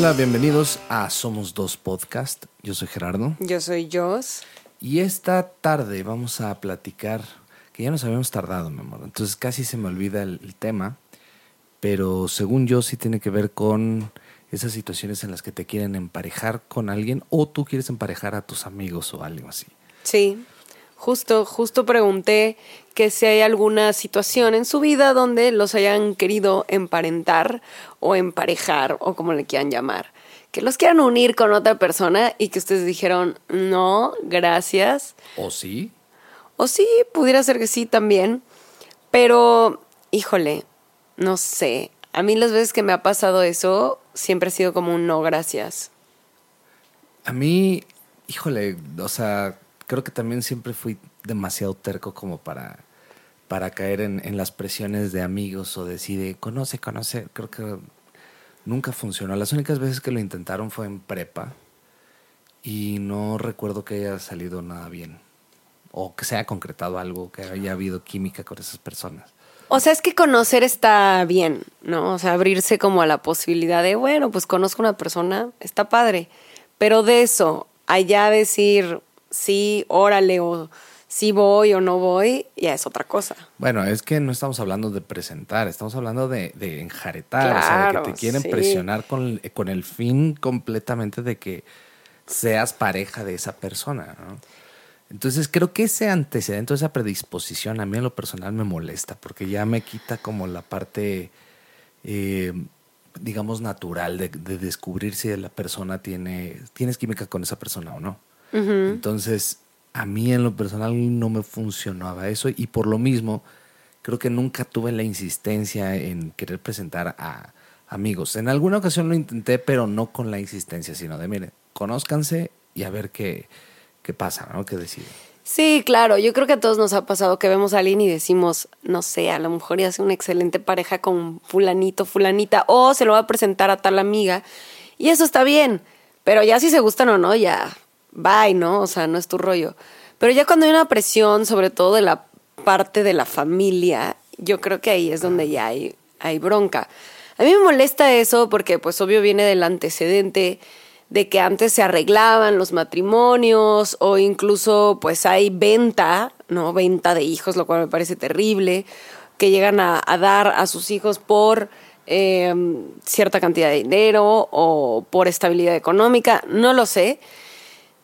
Hola, bienvenidos a Somos Dos Podcast. Yo soy Gerardo. Yo soy Jos. Y esta tarde vamos a platicar, que ya nos habíamos tardado, mi amor. Entonces casi se me olvida el, el tema, pero según yo sí tiene que ver con esas situaciones en las que te quieren emparejar con alguien o tú quieres emparejar a tus amigos o algo así. Sí, justo, justo pregunté que si hay alguna situación en su vida donde los hayan querido emparentar o emparejar o como le quieran llamar. Que los quieran unir con otra persona y que ustedes dijeron, no, gracias. ¿O sí? O sí, pudiera ser que sí también. Pero, híjole, no sé. A mí las veces que me ha pasado eso, siempre ha sido como un no, gracias. A mí, híjole, o sea, creo que también siempre fui demasiado terco como para, para caer en, en las presiones de amigos o decir, conoce, conoce. Creo que nunca funcionó. Las únicas veces que lo intentaron fue en prepa y no recuerdo que haya salido nada bien o que se haya concretado algo, que haya habido química con esas personas. O sea, es que conocer está bien, ¿no? O sea, abrirse como a la posibilidad de, bueno, pues conozco una persona, está padre. Pero de eso, allá decir sí, órale, o sí voy o no voy, ya es otra cosa. Bueno, es que no estamos hablando de presentar, estamos hablando de, de enjaretar, o sea, de que te quieren sí. presionar con, con el fin completamente de que seas pareja de esa persona, ¿no? Entonces creo que ese antecedente, esa predisposición a mí en lo personal me molesta porque ya me quita como la parte, eh, digamos, natural de, de descubrir si la persona tiene, tienes química con esa persona o no. Entonces a mí en lo personal no me funcionaba eso y por lo mismo creo que nunca tuve la insistencia en querer presentar a amigos. En alguna ocasión lo intenté, pero no con la insistencia, sino de, miren, conózcanse y a ver qué, qué pasa, ¿no? ¿Qué deciden? Sí, claro, yo creo que a todos nos ha pasado que vemos a alguien y decimos, no sé, a lo mejor ya hace una excelente pareja con fulanito, fulanita, o se lo va a presentar a tal amiga, y eso está bien, pero ya si se gustan o no, ya, bye, ¿no? O sea, no es tu rollo. Pero ya cuando hay una presión, sobre todo de la parte de la familia, yo creo que ahí es donde ya hay, hay bronca. A mí me molesta eso porque pues obvio viene del antecedente de que antes se arreglaban los matrimonios o incluso pues hay venta, ¿no? Venta de hijos, lo cual me parece terrible, que llegan a, dar a sus hijos por eh, cierta cantidad de dinero o por estabilidad económica, no lo sé.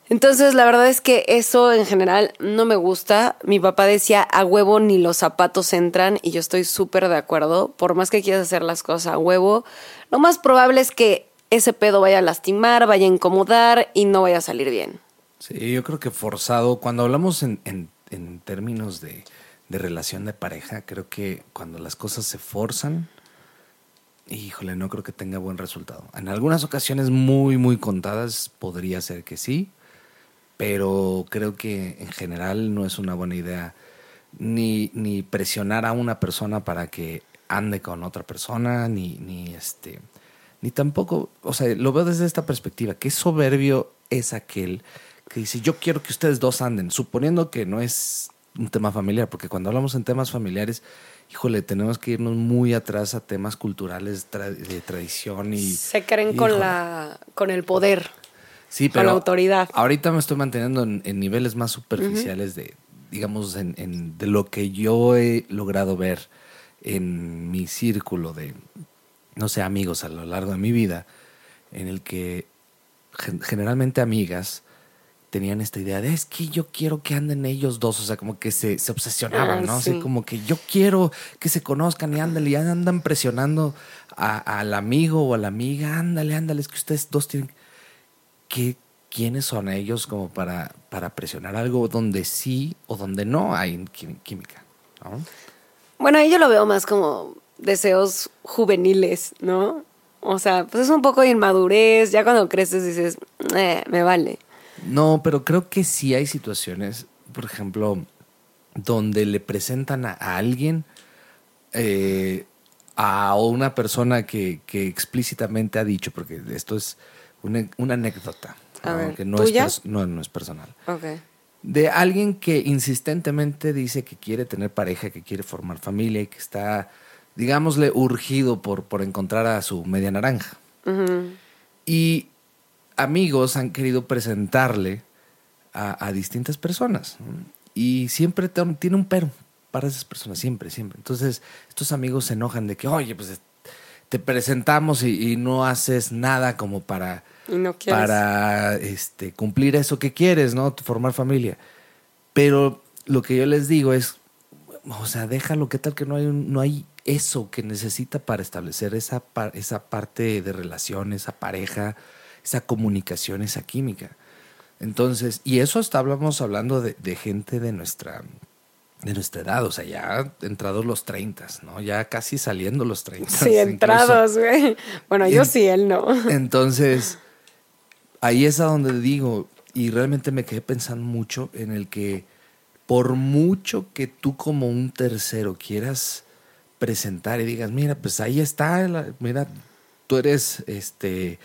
Entonces, la verdad es que eso en general no me gusta. Mi papá decía, a huevo ni los zapatos entran y yo estoy súper de acuerdo. Por más que quieras hacer las cosas a huevo, lo más probable es que ese pedo vaya a lastimar, vaya a incomodar y no vaya a salir bien. Sí, yo creo que forzado, cuando hablamos en, en- en términos de, de relación de pareja, creo que cuando las cosas se forzan, híjole, no creo que tenga buen resultado. En algunas ocasiones muy, muy contadas podría ser que sí, pero creo que en general no es una buena idea ni, ni presionar a una persona para que ande con otra persona, ni, ni este, ni tampoco, o sea, lo veo desde esta perspectiva, que soberbio es aquel que dice, yo quiero que ustedes dos anden, suponiendo que no es un tema familiar, porque cuando hablamos en temas familiares, híjole, tenemos que irnos muy atrás a temas culturales tra- de tradición y... Se creen con, híjole. la, con el poder. Sí, con pero la autoridad. Ahorita me estoy manteniendo en, en niveles más superficiales de, digamos, en, en- de lo que yo he logrado ver en mi círculo de, no sé, amigos a lo largo de mi vida, en el que gen- generalmente amigas tenían esta idea de es que yo quiero que anden ellos dos, o sea, como que se, se obsesionaban, Ah, ¿no? Así sí. como que yo quiero que se conozcan y ándale, y andan presionando a- al amigo o a la amiga, ándale, ándale, es que ustedes dos tienen ¿qué, quiénes son ellos como para, para presionar algo donde sí o donde no hay quí- química. ¿no? Bueno, ahí yo lo veo más como deseos juveniles, ¿no? O sea, pues es un poco de inmadurez. Ya cuando creces dices, eh, me vale. No, pero creo que sí hay situaciones, por ejemplo, donde le presentan a, a alguien eh, a una persona que, que explícitamente ha dicho, porque esto es una, una anécdota, A ¿no? ver, que no ¿tuya? es, pers- no, no es personal. Ok. de alguien que insistentemente dice que quiere tener pareja, que quiere formar familia y que está, digámosle, urgido por, por encontrar a su media naranja. Y amigos han querido presentarle a, a distintas personas. ¿no? Y siempre tiene un pero para esas personas, siempre, siempre. Entonces, estos amigos se enojan de que, oye, pues te presentamos y, y no haces nada como para, Y no quieres. para este, cumplir eso que quieres, ¿no? Formar familia. Pero lo que yo les digo es, o sea, déjalo, ¿qué tal que no hay, un- no hay eso que necesita para establecer esa, par- esa parte de relación, esa pareja, esa comunicación, esa química? Entonces, y eso hasta hablamos hablando de, de gente de nuestra, de nuestra edad, o sea, ya entrados los 30, ¿no? Ya casi saliendo los 30. Sí, entrados, güey. Bueno, yo En- sí, él no. Entonces, ahí es a donde digo, y realmente me quedé pensando mucho en el que por mucho que tú como un tercero quieras presentar y digas, mira, pues ahí está, la- mira, tú eres, este,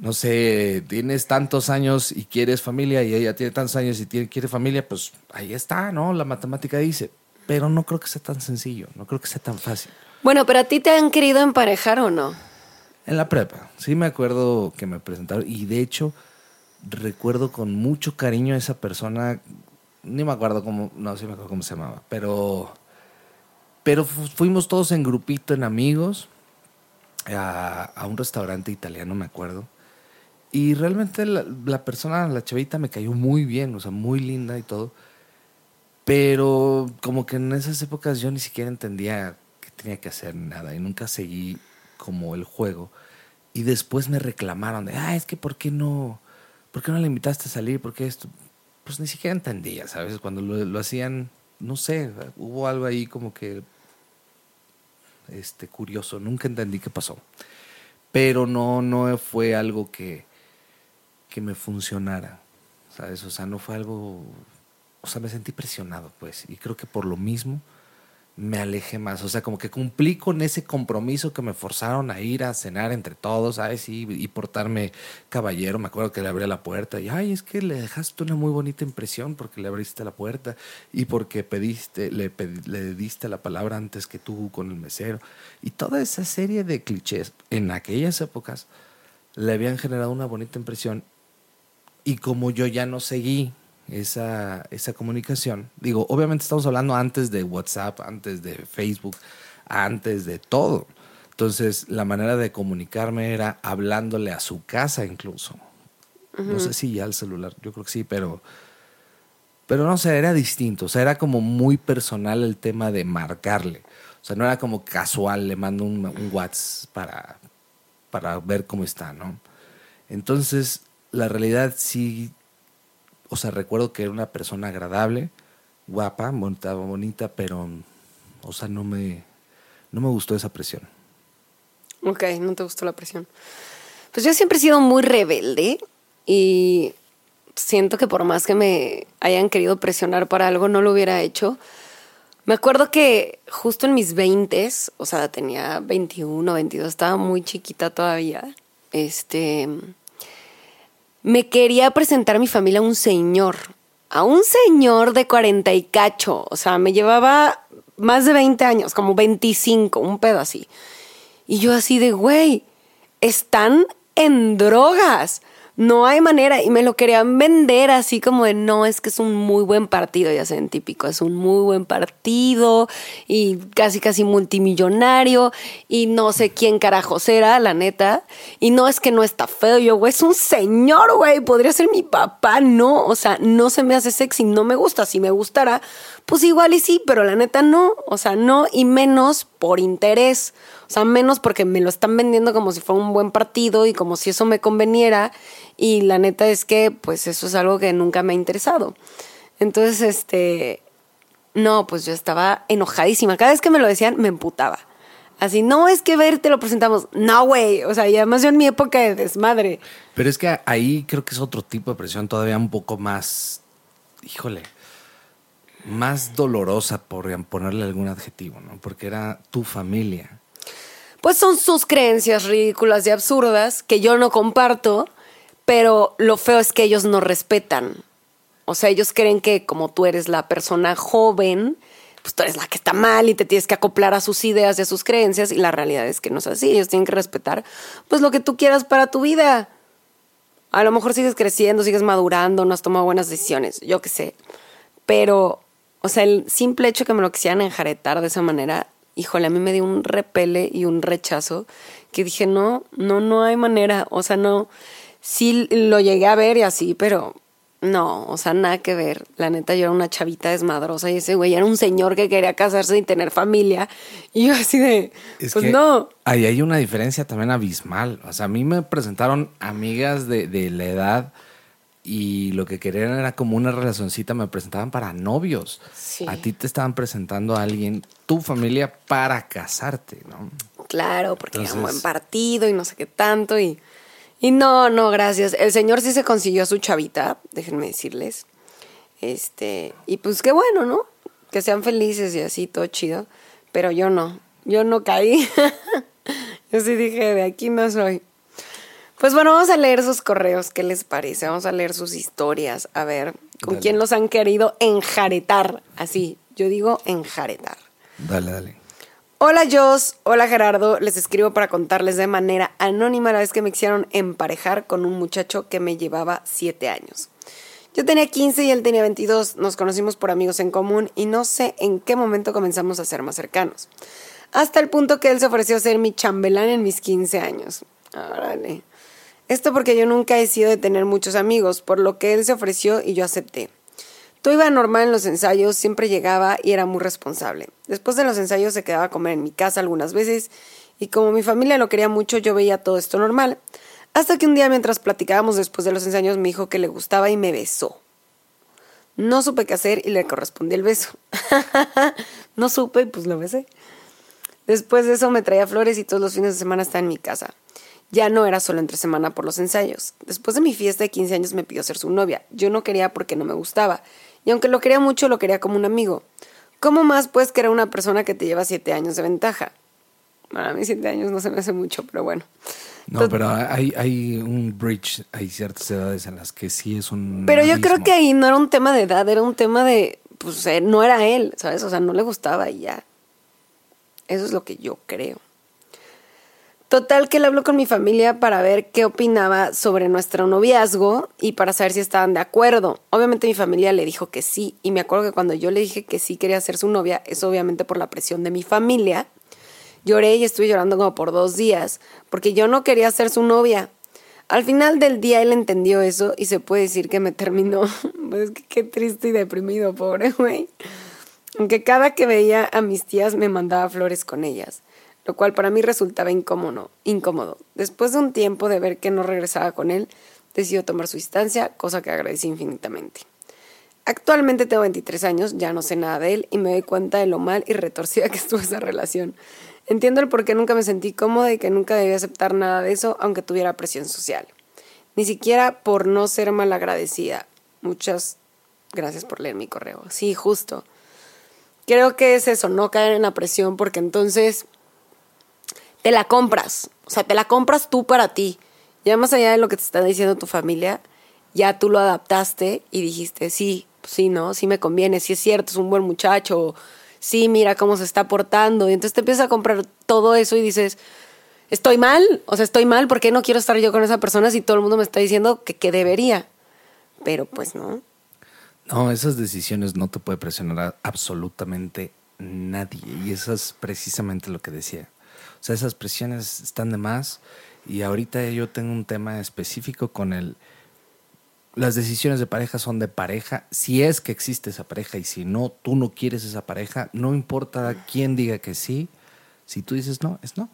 no sé, tienes tantos años y quieres familia y ella tiene tantos años y quiere familia, pues ahí está, ¿no? La matemática dice, pero no creo que sea tan sencillo, no creo que sea tan fácil. Bueno, pero a ti te han querido emparejar o no? En la prepa, sí me acuerdo que me presentaron y de hecho recuerdo con mucho cariño a esa persona, ni me acuerdo cómo, no, sí me acuerdo cómo se llamaba, pero, pero fu- fuimos todos en grupito, en amigos, a, a un restaurante italiano, me acuerdo. Y realmente la, la persona, la chavita, me cayó muy bien, o sea, muy linda y todo. Pero como que en esas épocas yo ni siquiera entendía que tenía que hacer nada y nunca seguí como el juego. Y después me reclamaron de, ah, es que ¿por qué no, por qué no le invitaste a salir? ¿Por qué esto? Pues ni siquiera entendía, ¿sabes? Cuando lo, lo hacían, no sé, hubo algo ahí como que este, curioso, nunca entendí qué pasó. Pero no, no fue algo que, que me funcionara, ¿sabes? O sea, no fue algo, o sea, me sentí presionado, pues, y creo que por lo mismo me alejé más, o sea, como que cumplí con ese compromiso que me forzaron a ir a cenar entre todos, ¿sabes? Y, y portarme caballero, me acuerdo que le abrí la puerta y, ay, es que le dejaste una muy bonita impresión porque le abriste la puerta y porque pediste, le, le diste la palabra antes que tú con el mesero. Y toda esa serie de clichés en aquellas épocas le habían generado una bonita impresión y como yo ya no seguí esa, esa comunicación, digo, obviamente estamos hablando antes de WhatsApp, antes de Facebook, antes de todo. Entonces, la manera de comunicarme era hablándole a su casa incluso. No sé si ya al celular, yo creo que sí, pero, pero no sé, era distinto. O sea, era como muy personal el tema de marcarle. O sea, no era como casual, le mando un, un WhatsApp para, para ver cómo está, ¿no? Entonces, la realidad sí, o sea, recuerdo que era una persona agradable, guapa, bonita, bonita, pero, o sea, no me, no me gustó esa presión. Ok, no te gustó la presión. Pues yo siempre he sido muy rebelde y siento que por más que me hayan querido presionar para algo, no lo hubiera hecho. Me acuerdo que justo en mis 20, o sea, tenía 21, 22, estaba muy chiquita todavía. Este. Me quería presentar a mi familia a un señor. A un señor de 40 y cacho. O sea, me llevaba más de 20 años, como 25, un pedo así. Y yo así de, güey, están en drogas. No hay manera. Y me lo querían vender así como de, no, es que es un muy buen partido, ya saben, típico, es un muy buen partido y casi, casi multimillonario y no sé quién carajos era, la neta. Y no es que no está feo, yo, güey, es un señor, güey, podría ser mi papá, no. O sea, no se me hace sexy, no me gusta. Si me gustara, pues igual y sí, pero la neta no. O sea, no y menos por interés. O sea, menos porque me lo están vendiendo como si fuera un buen partido y como si eso me conveniera. Y la neta es que, pues, eso es algo que nunca me ha interesado. Entonces, este. No, pues yo estaba enojadísima. Cada vez que me lo decían, me emputaba. Así, no es que ver, te lo presentamos. No, güey. O sea, y además yo en mi época de desmadre. Pero es que ahí creo que es otro tipo de presión todavía un poco más, híjole, más dolorosa por ponerle algún adjetivo, ¿no? Porque era tu familia. Pues son sus creencias ridículas y absurdas que yo no comparto, pero lo feo es que ellos no respetan. O sea, ellos creen que como tú eres la persona joven, pues tú eres la que está mal y te tienes que acoplar a sus ideas y a sus creencias y la realidad es que no es así, ellos tienen que respetar pues lo que tú quieras para tu vida. A lo mejor sigues creciendo, sigues madurando, no has tomado buenas decisiones, yo qué sé. Pero, o sea, el simple hecho que me lo quisieran enjaretar de esa manera, híjole, a mí me dio un repele y un rechazo que dije, no, no, no hay manera, o sea, no, sí lo llegué a ver y así, pero no, o sea, nada que ver. La neta, yo era una chavita desmadrosa y ese güey era un señor que quería casarse y tener familia. Y yo así de, pues no. Ahí hay una diferencia también abismal. O sea, a mí me presentaron amigas de, de la edad y lo que querían era como una relacioncita, me presentaban para novios. A ti te estaban presentando a alguien, tu familia, para casarte, ¿no? Claro, porque era un buen partido y no sé qué tanto y... Y no, no, gracias. El señor sí se consiguió a su chavita, déjenme decirles. Este, y pues qué bueno, ¿no? Que sean felices y así, todo chido. Pero yo no, yo no caí. yo sí dije, de aquí no soy. Pues bueno, vamos a leer sus correos, ¿qué les parece? Vamos a leer sus historias, a ver con quién los han querido enjaretar. Así, yo digo enjaretar. Dale, dale. Hola Jos, hola Gerardo, les escribo para contarles de manera anónima la vez que me hicieron emparejar con un muchacho que me llevaba 7 años. Yo tenía 15 y él tenía 22, nos conocimos por amigos en común y no sé en qué momento comenzamos a ser más cercanos. Hasta el punto que él se ofreció a ser mi chambelán en mis 15 años. Órale. Esto porque yo nunca he sido de tener muchos amigos, por lo que él se ofreció y yo acepté. Todo iba normal en los ensayos, siempre llegaba y era muy responsable. Después de los ensayos se quedaba a comer en mi casa algunas veces y como mi familia lo quería mucho yo veía todo esto normal. Hasta que un día mientras platicábamos después de los ensayos me dijo que le gustaba y me besó. No supe qué hacer y le correspondí el beso. no supe y pues lo besé. Después de eso me traía flores y todos los fines de semana estaba en mi casa. Ya no era solo entre semana por los ensayos. Después de mi fiesta de 15 años me pidió ser su novia. Yo no quería porque no me gustaba y aunque lo quería mucho, lo quería como un amigo. ¿Cómo más puedes querer una persona que te lleva siete años de ventaja? Para mí siete años no se me hace mucho, pero bueno. No, pero hay, hay un bridge, hay ciertas edades en las que sí es un... Pero yo creo que ahí no era un tema de edad, era un tema de, pues eh, no era él, ¿sabes? O sea, no le gustaba y ya. Eso es lo que yo creo. Total que le habló con mi familia para ver qué opinaba sobre nuestro noviazgo y para saber si estaban de acuerdo. Obviamente mi familia le dijo que sí y me acuerdo que cuando yo le dije que sí quería ser su novia, es obviamente por la presión de mi familia. Lloré y estuve llorando como por dos días porque yo no quería ser su novia. Al final del día él entendió eso y se puede decir que me terminó. Pues que qué triste y deprimido, pobre güey. Aunque cada que veía a mis tías me mandaba flores con ellas lo cual para mí resultaba incómodo, incómodo. Después de un tiempo de ver que no regresaba con él, decidió tomar su distancia, cosa que agradecí infinitamente. Actualmente tengo 23 años, ya no sé nada de él y me doy cuenta de lo mal y retorcida que estuvo esa relación. Entiendo el por qué nunca me sentí cómoda y que nunca debía aceptar nada de eso, aunque tuviera presión social. Ni siquiera por no ser malagradecida. Muchas gracias por leer mi correo. Sí, justo. Creo que es eso, no caer en la presión, porque entonces te la compras. O sea, te la compras tú para ti. Ya más allá de lo que te está diciendo tu familia, ya tú lo adaptaste y dijiste, sí, sí, ¿no? Sí me conviene, sí es cierto, es un buen muchacho, sí, mira cómo se está portando. Y entonces te empiezas a comprar todo eso y dices, estoy mal, o sea, estoy mal, ¿por qué no quiero estar yo con esa persona si todo el mundo me está diciendo que, que debería? Pero pues no. No, esas decisiones no te puede presionar absolutamente nadie. Y eso es precisamente lo que decía. O sea, esas presiones están de más. Y ahorita yo tengo un tema específico con el... Las decisiones de pareja son de pareja. Si es que existe esa pareja y si no, tú no quieres esa pareja, no importa quién diga que sí. Si tú dices no, es no.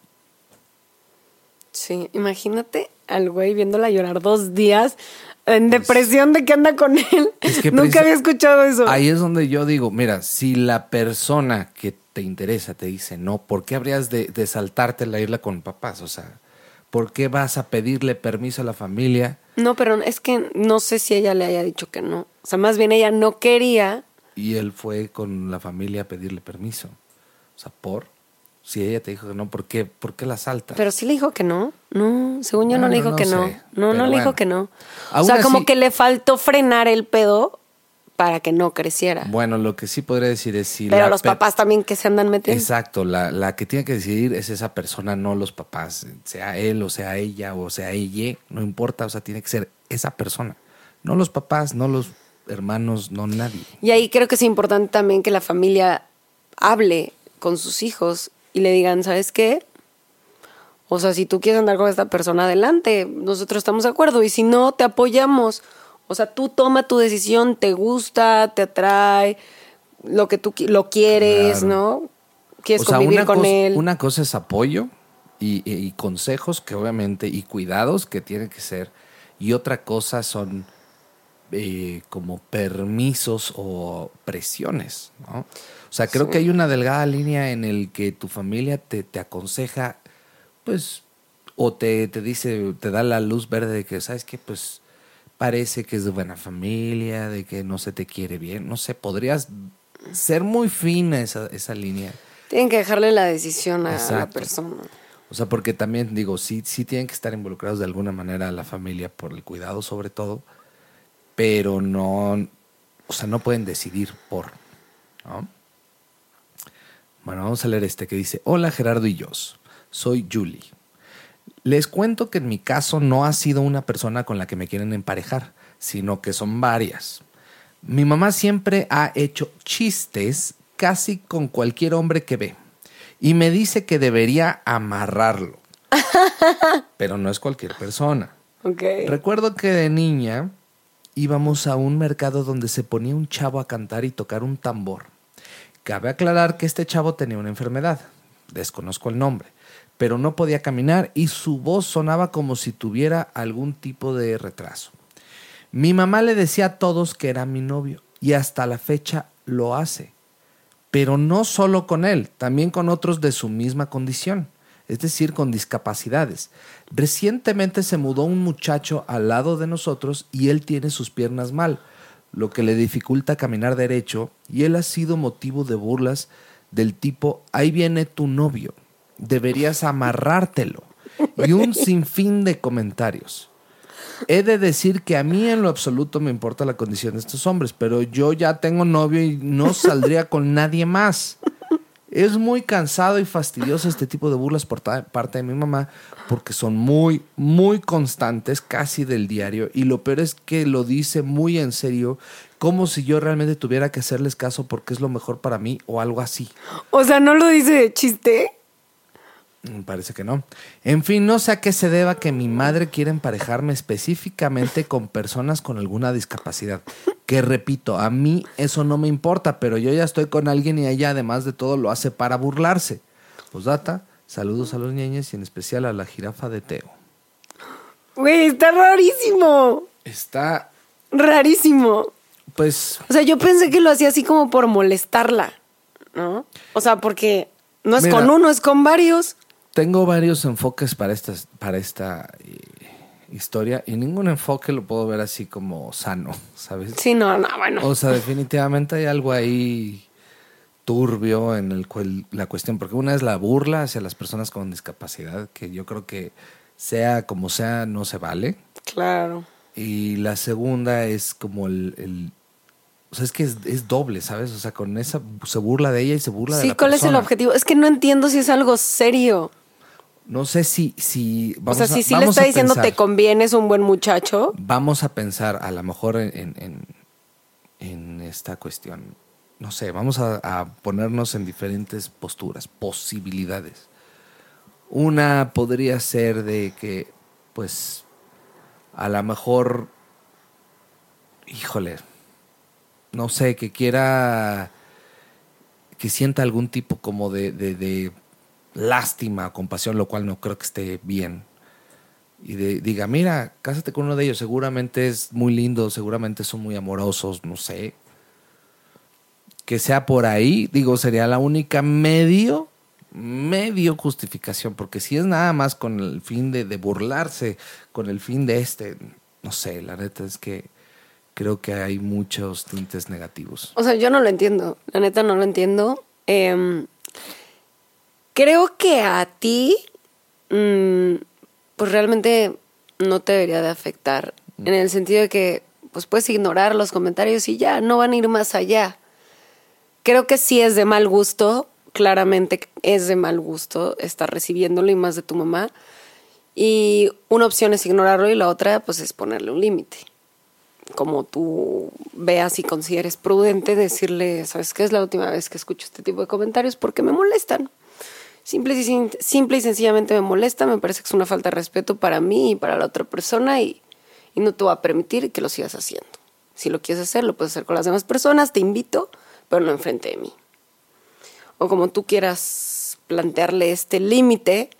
Sí, imagínate al güey viéndola llorar dos días en pues depresión de que anda con él. Nunca había escuchado eso. Ahí es donde yo digo, mira, si la persona que te interesa te dice no, ¿por qué habrías de, de saltarte la isla con papás? O sea, ¿por qué vas a pedirle permiso a la familia? No, pero es que no sé si ella le haya dicho que no. O sea, más bien ella no quería. Y él fue con la familia a pedirle permiso. O sea, ¿por? Si ella te dijo que no, ¿por qué, ¿Por qué la salta? Pero sí le dijo que no. No, según yo no, le dijo que no. No, no le dijo que no. o sea, como que le faltó frenar el pedo para que no creciera. Bueno, lo que sí podría decir es si Pero la los papás también que se andan metiendo. Exacto, la, la que tiene que decidir es esa persona, no los papás, sea él o sea ella o sea ella, no importa, o sea, tiene que ser esa persona, no los papás, no los hermanos, no nadie. Y ahí creo que es importante también que la familia hable con sus hijos y le digan, ¿sabes qué? O sea, si tú quieres andar con esta persona, adelante, nosotros estamos de acuerdo. Y si no, te apoyamos. O sea, tú toma tu decisión, te gusta, te atrae, lo que tú lo quieres, Claro. ¿no? Quieres o sea, convivir con cosa, él. una cosa es apoyo y, y- y consejos que obviamente, y cuidados que tienen que ser, y otra cosa son eh, como permisos o presiones, ¿no? O sea, creo Sí. que hay una delgada línea en el que tu familia te, te aconseja, pues, o te, te dice, te da la luz verde de que, ¿sabes qué? Pues parece que es de buena familia, de que no se te quiere bien, no sé, podrías ser muy fina esa, esa línea. Tienen que dejarle la decisión a la persona. O sea, porque también digo, sí, sí tienen que estar involucrados de alguna manera la familia por el cuidado sobre todo, pero no, o sea, no pueden decidir por, ¿no? Bueno, vamos a leer este que dice, hola Gerardo y yo, soy Julie. Les cuento que en mi caso no ha sido una persona con la que me quieren emparejar, sino que son varias. Mi mamá siempre ha hecho chistes casi con cualquier hombre que ve y me dice que debería amarrarlo. Pero no es cualquier persona. Ok. Recuerdo que de niña íbamos a un mercado donde se ponía un chavo a cantar y tocar un tambor. Cabe aclarar que este chavo tenía una enfermedad, desconozco el nombre, pero no podía caminar y su voz sonaba como si tuviera algún tipo de retraso. Mi mamá le decía a todos que era mi novio y hasta la fecha lo hace, pero no solo con él, también con otros de su misma condición, es decir, con discapacidades. Recientemente se mudó un muchacho al lado de nosotros y él tiene sus piernas mal, lo que le dificulta caminar derecho y él ha sido motivo de burlas del tipo, ahí viene tu novio, deberías amarrártelo y un sinfín de comentarios. He de decir que a mí en lo absoluto me importa la condición de estos hombres, pero yo ya tengo novio y no saldría con nadie más. Es muy cansado y fastidioso este tipo de burlas por parte de mi mamá porque son muy, muy constantes, casi del diario. Y lo peor es que lo dice muy en serio, como si yo realmente tuviera que hacerles caso porque es lo mejor para mí o algo así. O sea, no lo dice de chiste. Me parece que no. En fin, no sé a qué se deba que mi madre quiera emparejarme específicamente con personas con alguna discapacidad. Que repito, a mí eso no me importa, pero yo ya estoy con alguien y ella además de todo lo hace para burlarse. Posdata, saludos a los niños y en especial a la jirafa de Teo. Güey, está rarísimo. Está, Rarísimo. pues, O sea, yo pensé que lo hacía así como por molestarla, ¿no? O sea, porque no es Mira. con uno, es con varios. Tengo varios enfoques para esta, para esta eh, historia y ningún enfoque lo puedo ver así como sano, ¿sabes? Sí, no, no, bueno. O sea, definitivamente hay algo ahí turbio en el cual la cuestión, porque una es la burla hacia las personas con discapacidad, que yo creo que sea como sea, no se vale. Claro. Y la segunda es como el... el- o sea, es que es, es doble, ¿sabes? O sea, con esa se burla de ella y se burla de Sí, la ¿cuál es el objetivo? Es que no entiendo si es algo serio. No sé si... si O sea, si sí le está diciendo pensar. te conviene, es un buen muchacho. vamos a pensar a lo mejor en, en- en- en esta cuestión. No sé, vamos a, a ponernos en diferentes posturas, posibilidades. Una podría ser de que, pues, a lo mejor, híjole, no sé, que quiera, que sienta algún tipo como de, de, de lástima, compasión, lo cual no creo que esté bien y diga, mira, cásate con uno de ellos, seguramente es muy lindo, seguramente son muy amorosos, no sé. Que sea por ahí, digo, sería la única medio, medio justificación, porque si es nada más con el fin de, de burlarse, con el fin de este, no sé, la neta es que creo que hay muchos tintes negativos. O sea, yo no lo entiendo. La neta no lo entiendo. Em, creo que a ti, mm, pues realmente no te debería de afectar. En el sentido de que, pues puedes ignorar los comentarios y ya, no van a ir más allá. Creo que sí es de mal gusto, claramente es de mal gusto estar recibiéndolo y más de tu mamá. Y una opción es ignorarlo y la otra pues es ponerle un límite. Como tú veas y consideres prudente decirle, ¿sabes qué es la última vez que escucho este tipo de comentarios? Porque me molestan. Simple y, simple y sencillamente me molesta, me parece que es una falta de respeto para mí y para la otra persona y, y no te voy a permitir que lo sigas haciendo. Si lo quieres hacer, lo puedes hacer con las demás personas, te invito, pero no enfrente de mí. O como tú quieras plantearle este límite,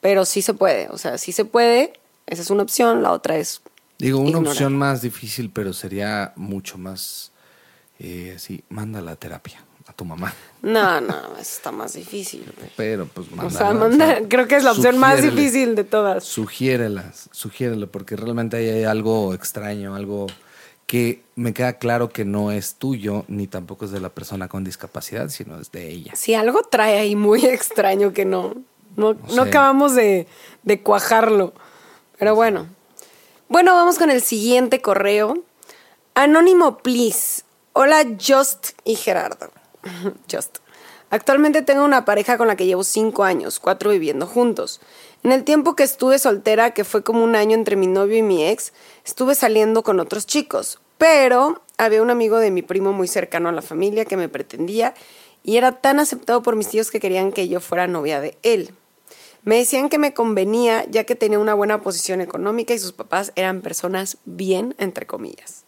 pero sí se puede, o sea, sí se puede, esa es una opción, la otra es... Digo, una opción más difícil, pero sería mucho más, eh, así, manda la terapia a tu mamá. No, no, está más difícil. Pero pues manda. O sea, manda, creo que es la opción más difícil de todas. Sugiérelas, sugiérelo, porque realmente hay algo extraño, algo que me queda claro que no es tuyo ni tampoco es de la persona con discapacidad, sino es de ella. Sí, algo trae ahí muy extraño que no, no, no acabamos de, de cuajarlo. Pero bueno. Bueno, vamos con el siguiente correo. Anónimo, please. Hola, Just y Gerardo. Just. Actualmente tengo una pareja con la que llevo cinco años, cuatro viviendo juntos. En el tiempo que estuve soltera, que fue como un año entre mi novio y mi ex, estuve saliendo con otros chicos. Pero había un amigo de mi primo muy cercano a la familia que me pretendía y era tan aceptado por mis tíos que querían que yo fuera novia de él. Me decían que me convenía ya que tenía una buena posición económica y sus papás eran personas bien, entre comillas.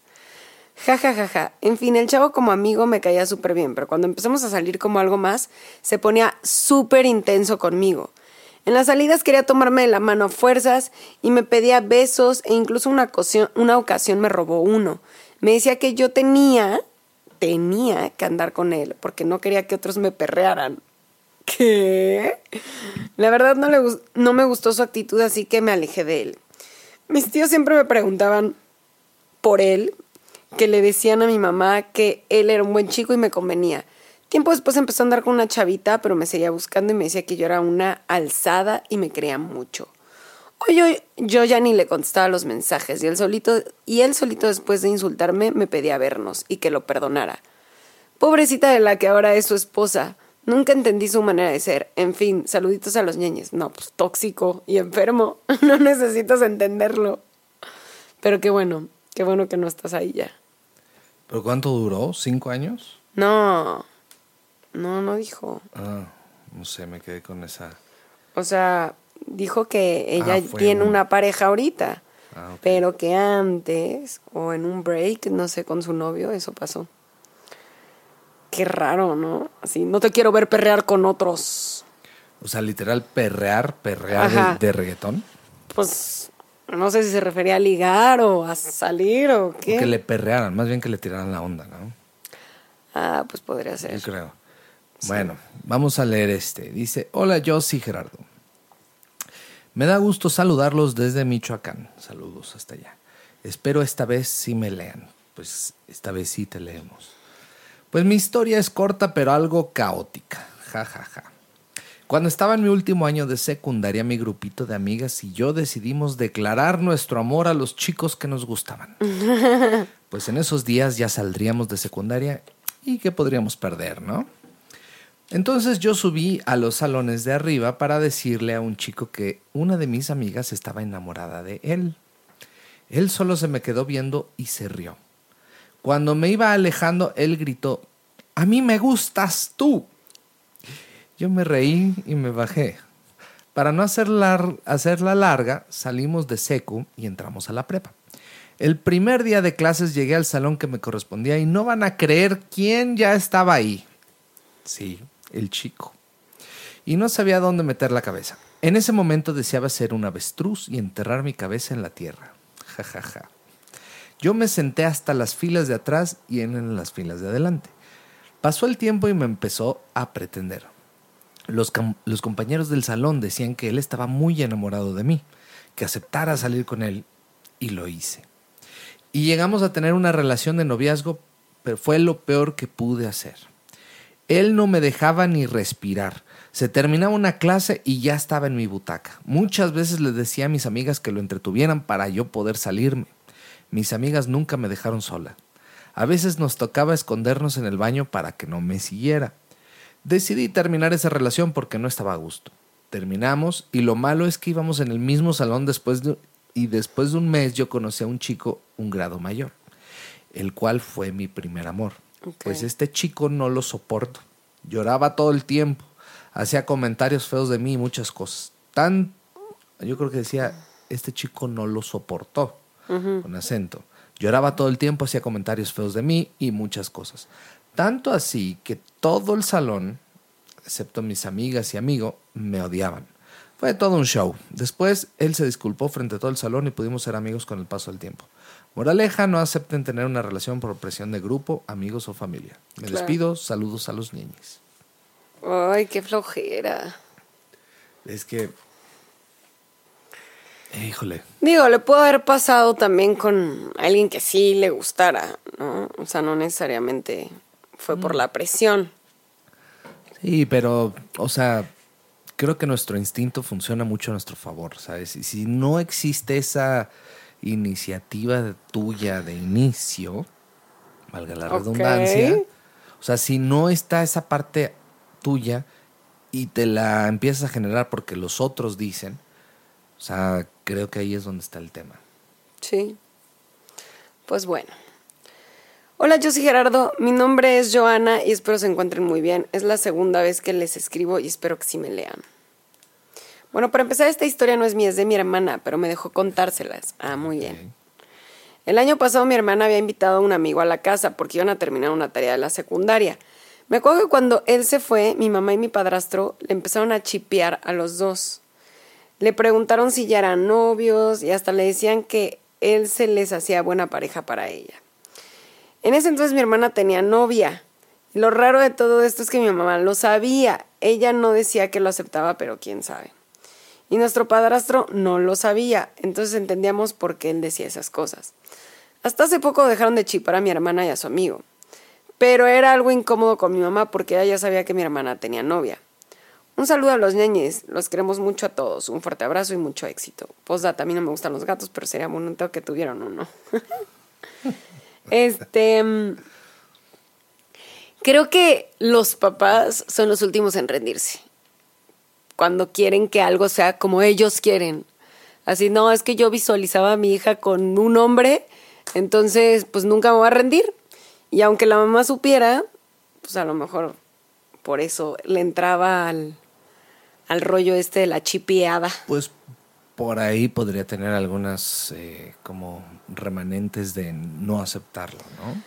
Ja, ja, ja, ja. En fin, el chavo como amigo me caía súper bien, pero cuando empezamos a salir como algo más, se ponía súper intenso conmigo. En las salidas quería tomarme la mano a fuerzas y me pedía besos e incluso una ocasión, una ocasión me robó uno. Me decía que yo tenía, tenía que andar con él porque no quería que otros me perrearan. ¿Qué? La verdad no, le, no me gustó su actitud, así que me alejé de él. Mis tíos siempre me preguntaban por él que le decían a mi mamá que él era un buen chico y me convenía. Tiempo después empezó a andar con una chavita, pero me seguía buscando y me decía que yo era una alzada y me creía mucho. Hoy yo, ya ni le contestaba los mensajes y él solito y él solito después de insultarme me pedía vernos y que lo perdonara. Pobrecita de la que ahora es su esposa. Nunca entendí su manera de ser. En fin, saluditos a los ñeñes. No, pues tóxico y enfermo. No necesitas entenderlo. Pero qué bueno, qué bueno que no estás ahí ya. ¿Pero cuánto duró? ¿Cinco años? No, no, no dijo. Ah, no sé, me quedé con esa. O sea, dijo que ella ah, tiene una pareja ahorita, ah, pero que antes o en un break, no sé, con su novio, eso pasó. Qué raro, ¿no? Así, no te quiero ver perrear con otros. O sea, literal, perrear, perrear de, de reggaetón. Pues no sé si se refería a ligar o a salir o qué. que le perrearan, más bien que le tiraran la onda, ¿no? Ah, pues podría ser. Yo creo. Bueno, vamos a leer este. Dice, hola, yo sí, Gerardo. Me da gusto saludarlos desde Michoacán. Saludos hasta allá. Espero esta vez sí me lean. Pues esta vez sí te leemos. Pues mi historia es corta pero algo caótica. Ja, ja, ja. Cuando estaba en mi último año de secundaria, mi grupito de amigas y yo decidimos declarar nuestro amor a los chicos que nos gustaban. Pues en esos días ya saldríamos de secundaria y que podríamos perder, ¿no? Entonces yo subí a los salones de arriba para decirle a un chico que una de mis amigas estaba enamorada de él. Él solo se me quedó viendo y se rió. Cuando me iba alejando, él gritó, A mí me gustas tú. Yo me reí y me bajé. Para no hacerla, hacerla larga, salimos de secu y entramos a la prepa. El primer día de clases llegué al salón que me correspondía y no van a creer quién ya estaba ahí. Sí, el chico. Y no sabía dónde meter la cabeza. En ese momento deseaba ser un avestruz y enterrar mi cabeza en la tierra. Ja, ja, ja. Yo me senté hasta las filas de atrás y en las filas de adelante. Pasó el tiempo y me empezó a pretender. Los, compañeros del salón decían que él estaba muy enamorado de mí, que aceptara salir con él, y lo hice. Y llegamos a tener una relación de noviazgo, pero fue lo peor que pude hacer. Él no me dejaba ni respirar. Se terminaba una clase y ya estaba en mi butaca. Muchas veces les decía a mis amigas que lo entretuvieran para yo poder salirme. Mis amigas nunca me dejaron sola. A veces nos tocaba escondernos en el baño para que no me siguiera. Decidí terminar esa relación porque no estaba a gusto. Terminamos y lo malo es que íbamos en el mismo salón después de, y después de un mes yo conocí a un chico un grado mayor, el cual fue mi primer amor. Pues este chico no lo soporto. Lloraba todo el tiempo, hacía comentarios feos de mí y muchas cosas. Tan, yo creo que decía, este chico no lo soportó, con acento. Lloraba todo el tiempo, hacía comentarios feos de mí y muchas cosas. Tanto así que todo el salón, excepto mis amigas y amigos, me odiaban. Fue todo un show. Después él se disculpó frente a todo el salón y pudimos ser amigos con el paso del tiempo. Moraleja, no acepten tener una relación por presión de grupo, amigos o familia. Me despido, saludos a los niños. Ay, qué flojera. Es que... Híjole. Digo, le puede haber pasado también con alguien que sí le gustara, ¿no? O sea, no necesariamente fue por la presión. Sí, pero, o sea, creo que nuestro instinto funciona mucho a nuestro favor, ¿sabes? Y si no existe esa iniciativa tuya de inicio, valga la redundancia, o sea, si no está esa parte tuya y te la empiezas a generar porque los otros dicen, o sea, creo que ahí es donde está el tema. Sí. Pues bueno. Hola, yo soy Gerardo. Mi nombre es Joana y espero se encuentren muy bien. Es la segunda vez que les escribo y espero que sí me lean. Bueno, para empezar, esta historia no es mía, es de mi hermana, pero me dejó contárselas. Ah, muy bien. El año pasado mi hermana había invitado a un amigo a la casa porque iban a terminar una tarea de la secundaria. Me acuerdo que cuando él se fue, mi mamá y mi padrastro le empezaron a chipear a los dos. Le preguntaron si ya eran novios y hasta le decían que él se les hacía buena pareja para ella. En ese entonces mi hermana tenía novia. Lo raro de todo esto es que mi mamá lo sabía. Ella no decía que lo aceptaba, pero quién sabe. Y nuestro padrastro no lo sabía, entonces entendíamos por qué él decía esas cosas. Hasta hace poco dejaron de chipar a mi hermana y a su amigo. Pero era algo incómodo con mi mamá porque ella ya sabía que mi hermana tenía novia. Un saludo a los ñeñes, los queremos mucho a todos. Un fuerte abrazo y mucho éxito. Posda, también no me gustan los gatos, pero sería bonito que tuvieran uno. este. Mm, creo que los papás son los últimos en rendirse cuando quieren que algo sea como ellos quieren. Así, no, es que yo visualizaba a mi hija con un hombre, entonces pues nunca me voy a rendir. Y aunque la mamá supiera, pues a lo mejor por eso le entraba al, al rollo este de la chipeada. Pues por ahí podría tener algunas eh, como remanentes de no aceptarlo, ¿no?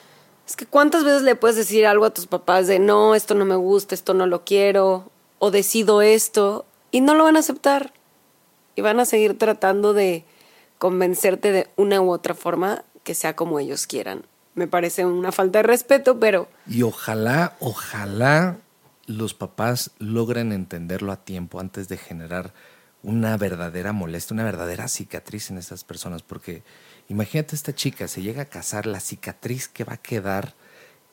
Es que cuántas veces le puedes decir algo a tus papás de no, esto no me gusta, esto no lo quiero, o decido esto y no lo van a aceptar. Y van a seguir tratando de convencerte de una u otra forma que sea como ellos quieran. Me parece una falta de respeto, pero... Y ojalá, ojalá los papás logren entenderlo a tiempo antes de generar una verdadera molestia, una verdadera cicatriz en esas personas. Porque imagínate esta chica, se llega a casar, la cicatriz que va a quedar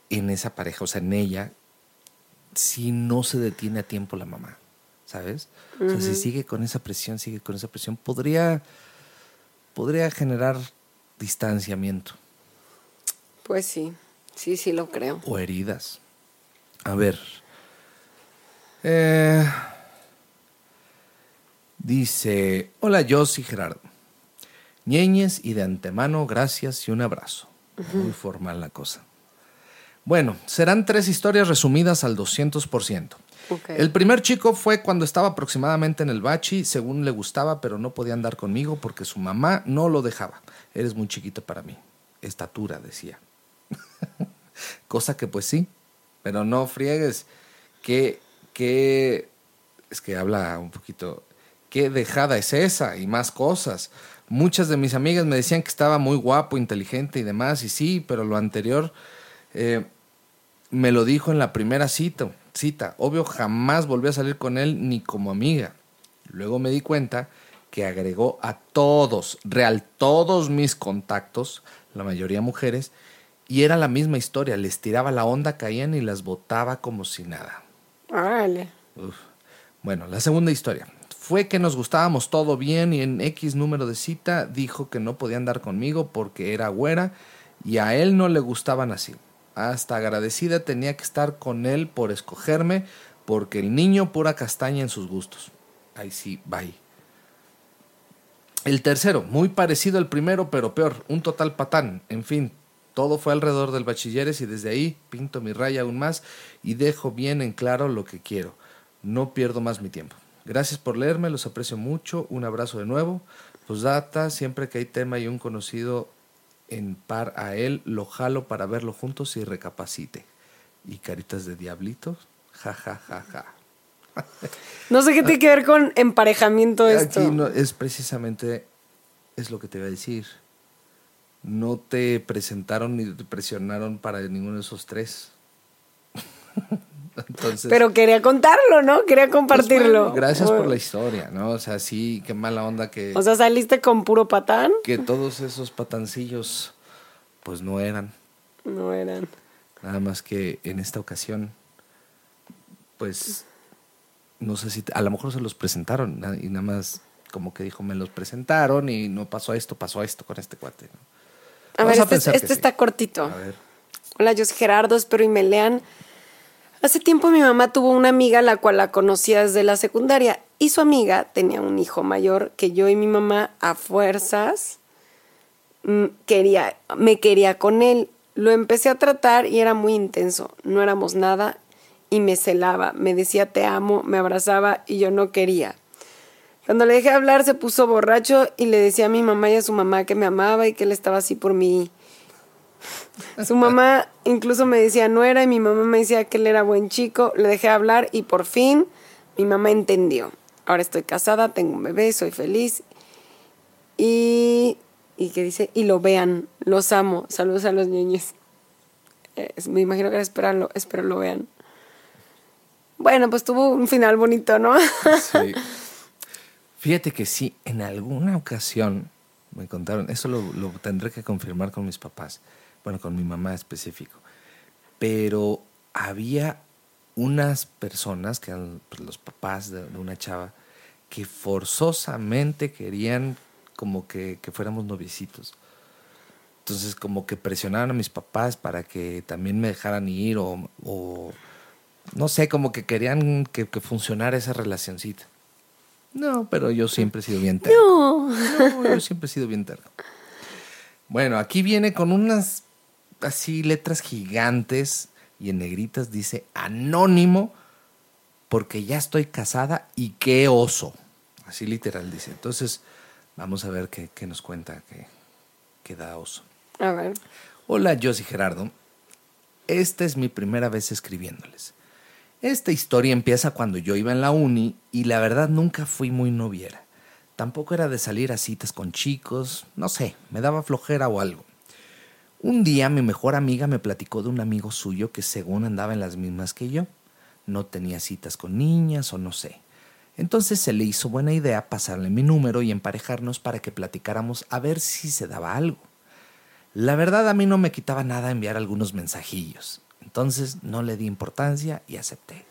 en esa pareja, o sea, en ella, si no se detiene a tiempo la mamá, ¿sabes? O sea, si sigue con esa presión, sigue con esa presión, podría, podría generar distanciamiento. Pues sí, sí, sí lo creo. O heridas. A ver. Eh, dice, hola soy Gerardo. Ñeñes y de antemano gracias y un abrazo. Muy formal la cosa. Bueno, serán tres historias resumidas al 200%. El primer chico fue cuando estaba aproximadamente en el bachi, según le gustaba, pero no podía andar conmigo porque su mamá no lo dejaba. Eres muy chiquito para mí. Estatura, decía. Cosa que pues sí, pero no friegues. Que, que, es que habla un poquito, qué dejada es esa y más cosas. Muchas de mis amigas me decían que estaba muy guapo, inteligente y demás, y sí, pero lo anterior eh, me lo dijo en la primera cita, cita. Obvio, jamás volví a salir con él ni como amiga. Luego me di cuenta que agregó a todos, real, todos mis contactos, la mayoría mujeres, y era la misma historia. Les tiraba la onda, caían y las botaba como si nada. Vale. Bueno, la segunda historia fue que nos gustábamos todo bien y en X número de cita dijo que no podía andar conmigo porque era güera y a él no le gustaban así. Hasta agradecida tenía que estar con él por escogerme porque el niño pura castaña en sus gustos. Ahí sí, bye. El tercero, muy parecido al primero, pero peor, un total patán. En fin, todo fue alrededor del bachilleres y desde ahí pinto mi raya aún más y dejo bien en claro lo que quiero. No pierdo más mi tiempo. Gracias por leerme, los aprecio mucho. Un abrazo de nuevo. Pues data, siempre que hay tema y un conocido en par a él, lo jalo para verlo juntos y recapacite. Y caritas de diablitos, ja, ja, ja, ja. No sé qué tiene que ver con emparejamiento esto. Aquí no, es precisamente, es lo que te voy a decir. No te presentaron ni te presionaron para ninguno de esos tres. Entonces, Pero quería contarlo, ¿no? Quería pues, compartirlo. bueno, gracias por la historia, ¿no? O sea, sí, qué mala onda que, O sea, saliste con puro patán. que todos esos patancillos, pues no eran. No eran. Nada más que en esta ocasión, pues, no sé si, a lo mejor se los presentaron y nada más como que dijo, me los presentaron y no pasó esto, pasó esto con este cuate. ¿no? A Vamos ver, a este, este sí. está cortito. A ver. Hola, yo soy Gerardo, espero y me lean. Hace tiempo mi mamá tuvo una amiga la cual la conocía desde la secundaria y su amiga tenía un hijo mayor que yo y mi mamá a fuerzas mm, quería, me quería con él. Lo empecé a tratar y era muy intenso. No éramos nada y me celaba. Me decía te amo, me abrazaba y yo no quería. Cuando le dejé hablar se puso borracho y le decía a mi mamá y a su mamá que me amaba y que él estaba así por mí. Su mamá incluso me decía no era y mi mamá me decía que él era buen chico. Le dejé hablar y por fin mi mamá entendió. Ahora estoy casada, tengo un bebé, soy feliz. Y, y que dice, y lo vean, los amo. Saludos a los niños. Eh, me imagino que era esperarlo, espero lo vean. Bueno, pues tuvo un final bonito, ¿no? Sí. Fíjate que sí, en alguna ocasión me contaron, eso lo, lo tendré que confirmar con mis papás, bueno, con mi mamá específico, pero había unas personas, que eran pues, los papás de, una chava, que forzosamente querían como que, que fuéramos noviecitos. Entonces como que presionaron a mis papás para que también me dejaran ir o, o no sé, como que querían que, que funcionara esa relacioncita. No, pero yo siempre he sido bien terco. No. No, yo siempre he sido bien terco. Bueno, aquí viene con unas así letras gigantes y en negritas dice anónimo porque ya estoy casada y qué oso. Así literal dice. Entonces, vamos a ver qué, qué nos cuenta que, que da oso. A ver. Hola, yo soy Gerardo. Esta es mi primera vez escribiéndoles. Esta historia empieza cuando yo iba en la uni y la verdad nunca fui muy noviera. Tampoco era de salir a citas con chicos, no sé, me daba flojera o algo. Un día mi mejor amiga me platicó de un amigo suyo que según andaba en las mismas que yo. No tenía citas con niñas o no sé. Entonces se le hizo buena idea pasarle mi número y emparejarnos para que platicáramos a ver si se daba algo. La verdad a mí no me quitaba nada enviar algunos mensajillos. Entonces no le di importancia y acepté.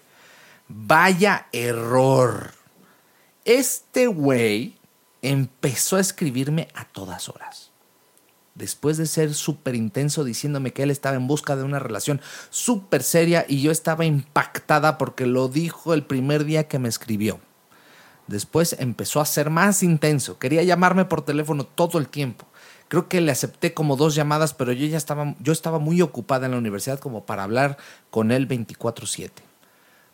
Vaya error. Este güey empezó a escribirme a todas horas. Después de ser súper intenso diciéndome que él estaba en busca de una relación súper seria y yo estaba impactada porque lo dijo el primer día que me escribió. Después empezó a ser más intenso. Quería llamarme por teléfono todo el tiempo. Creo que le acepté como dos llamadas, pero yo ya estaba, yo estaba muy ocupada en la universidad como para hablar con él 24/7.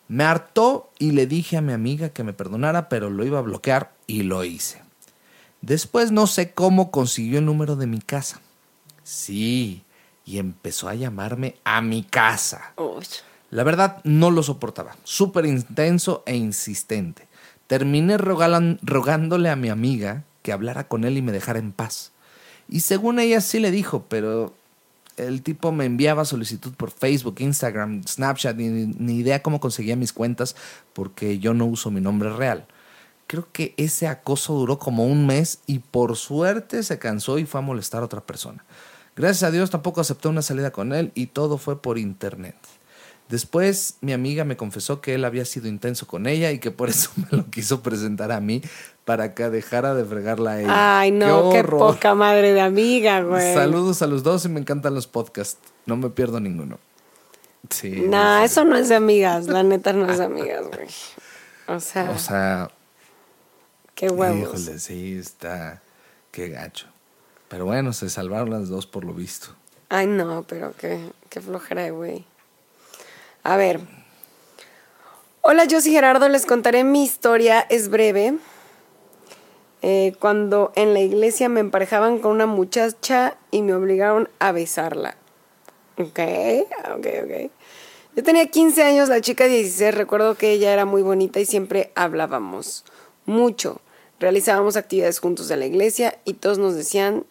Me hartó y le dije a mi amiga que me perdonara, pero lo iba a bloquear y lo hice. Después no sé cómo consiguió el número de mi casa. Sí, y empezó a llamarme a mi casa. Uy. La verdad no lo soportaba, súper intenso e insistente. Terminé rogalan- rogándole a mi amiga que hablara con él y me dejara en paz. Y según ella sí le dijo, pero el tipo me enviaba solicitud por Facebook, Instagram, Snapchat, ni, ni idea cómo conseguía mis cuentas porque yo no uso mi nombre real. Creo que ese acoso duró como un mes y por suerte se cansó y fue a molestar a otra persona. Gracias a Dios tampoco acepté una salida con él y todo fue por internet. Después mi amiga me confesó que él había sido intenso con ella y que por eso me lo quiso presentar a mí para que dejara de fregarla a ella. Ay, no, qué, poca madre de amiga, güey. Saludos a los dos y me encantan los podcasts. No me pierdo ninguno. Sí. Nah, eso no es de amigas, la neta no es de amigas, güey. O sea. O sea. Qué huevos. Híjole, sí, está. Qué gacho. Pero bueno, se salvaron las dos por lo visto. Ay, no, pero qué, qué flojera, güey. A ver. Hola, yo soy Gerardo, les contaré mi historia, es breve. Eh, cuando en la iglesia me emparejaban con una muchacha y me obligaron a besarla. Ok, ok, ok. Yo tenía 15 años, la chica 16, recuerdo que ella era muy bonita y siempre hablábamos mucho. Realizábamos actividades juntos en la iglesia y todos nos decían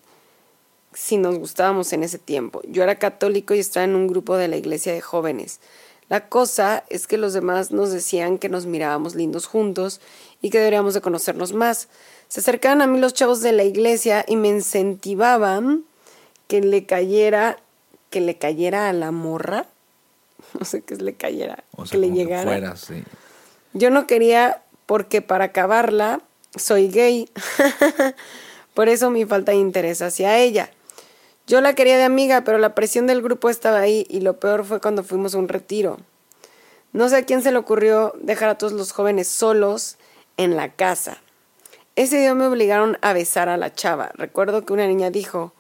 si nos gustábamos en ese tiempo. Yo era católico y estaba en un grupo de la iglesia de jóvenes. La cosa es que los demás nos decían que nos mirábamos lindos juntos y que deberíamos de conocernos más. Se acercaban a mí los chavos de la iglesia y me incentivaban que le cayera, que le cayera a la morra. No sé qué es le cayera, que le llegara. Yo no quería porque para acabarla soy gay. Por eso mi falta de interés hacia ella. Yo la quería de amiga, pero la presión del grupo estaba ahí y lo peor fue cuando fuimos a un retiro. No sé a quién se le ocurrió dejar a todos los jóvenes solos en la casa. Ese día me obligaron a besar a la chava. Recuerdo que una niña dijo,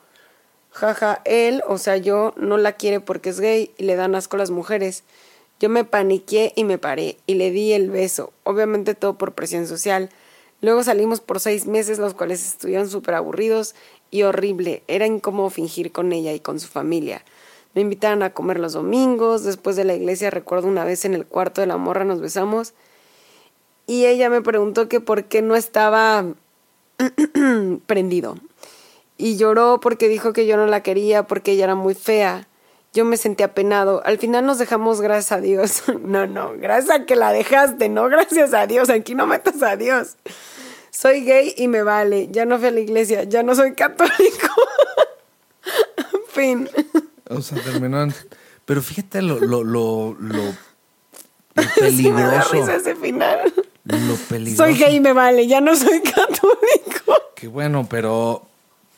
jaja, él, o sea, yo, no la quiere porque es gay y le dan asco a las mujeres. Yo me paniqué y me paré y le di el beso, obviamente todo por presión social. Luego salimos por seis meses, los cuales estuvieron súper aburridos y horrible. Era incómodo fingir con ella y con su familia. Me invitaron a comer los domingos. Después de la iglesia, recuerdo una vez en el cuarto de la morra nos besamos. Y ella me preguntó que por qué no estaba prendido. Y lloró porque dijo que yo no la quería, porque ella era muy fea. Yo me sentí apenado. Al final nos dejamos, gracias a Dios. no, no, gracias a que la dejaste, no gracias a Dios. Aquí no metas a Dios soy gay y me vale, ya no fui a la iglesia, ya no soy católico. fin. O sea, terminó. Pero fíjate lo, lo, lo, lo, peligroso. Sí me ese final. Lo peligroso. Soy gay y me vale, ya no soy católico. Qué bueno, pero.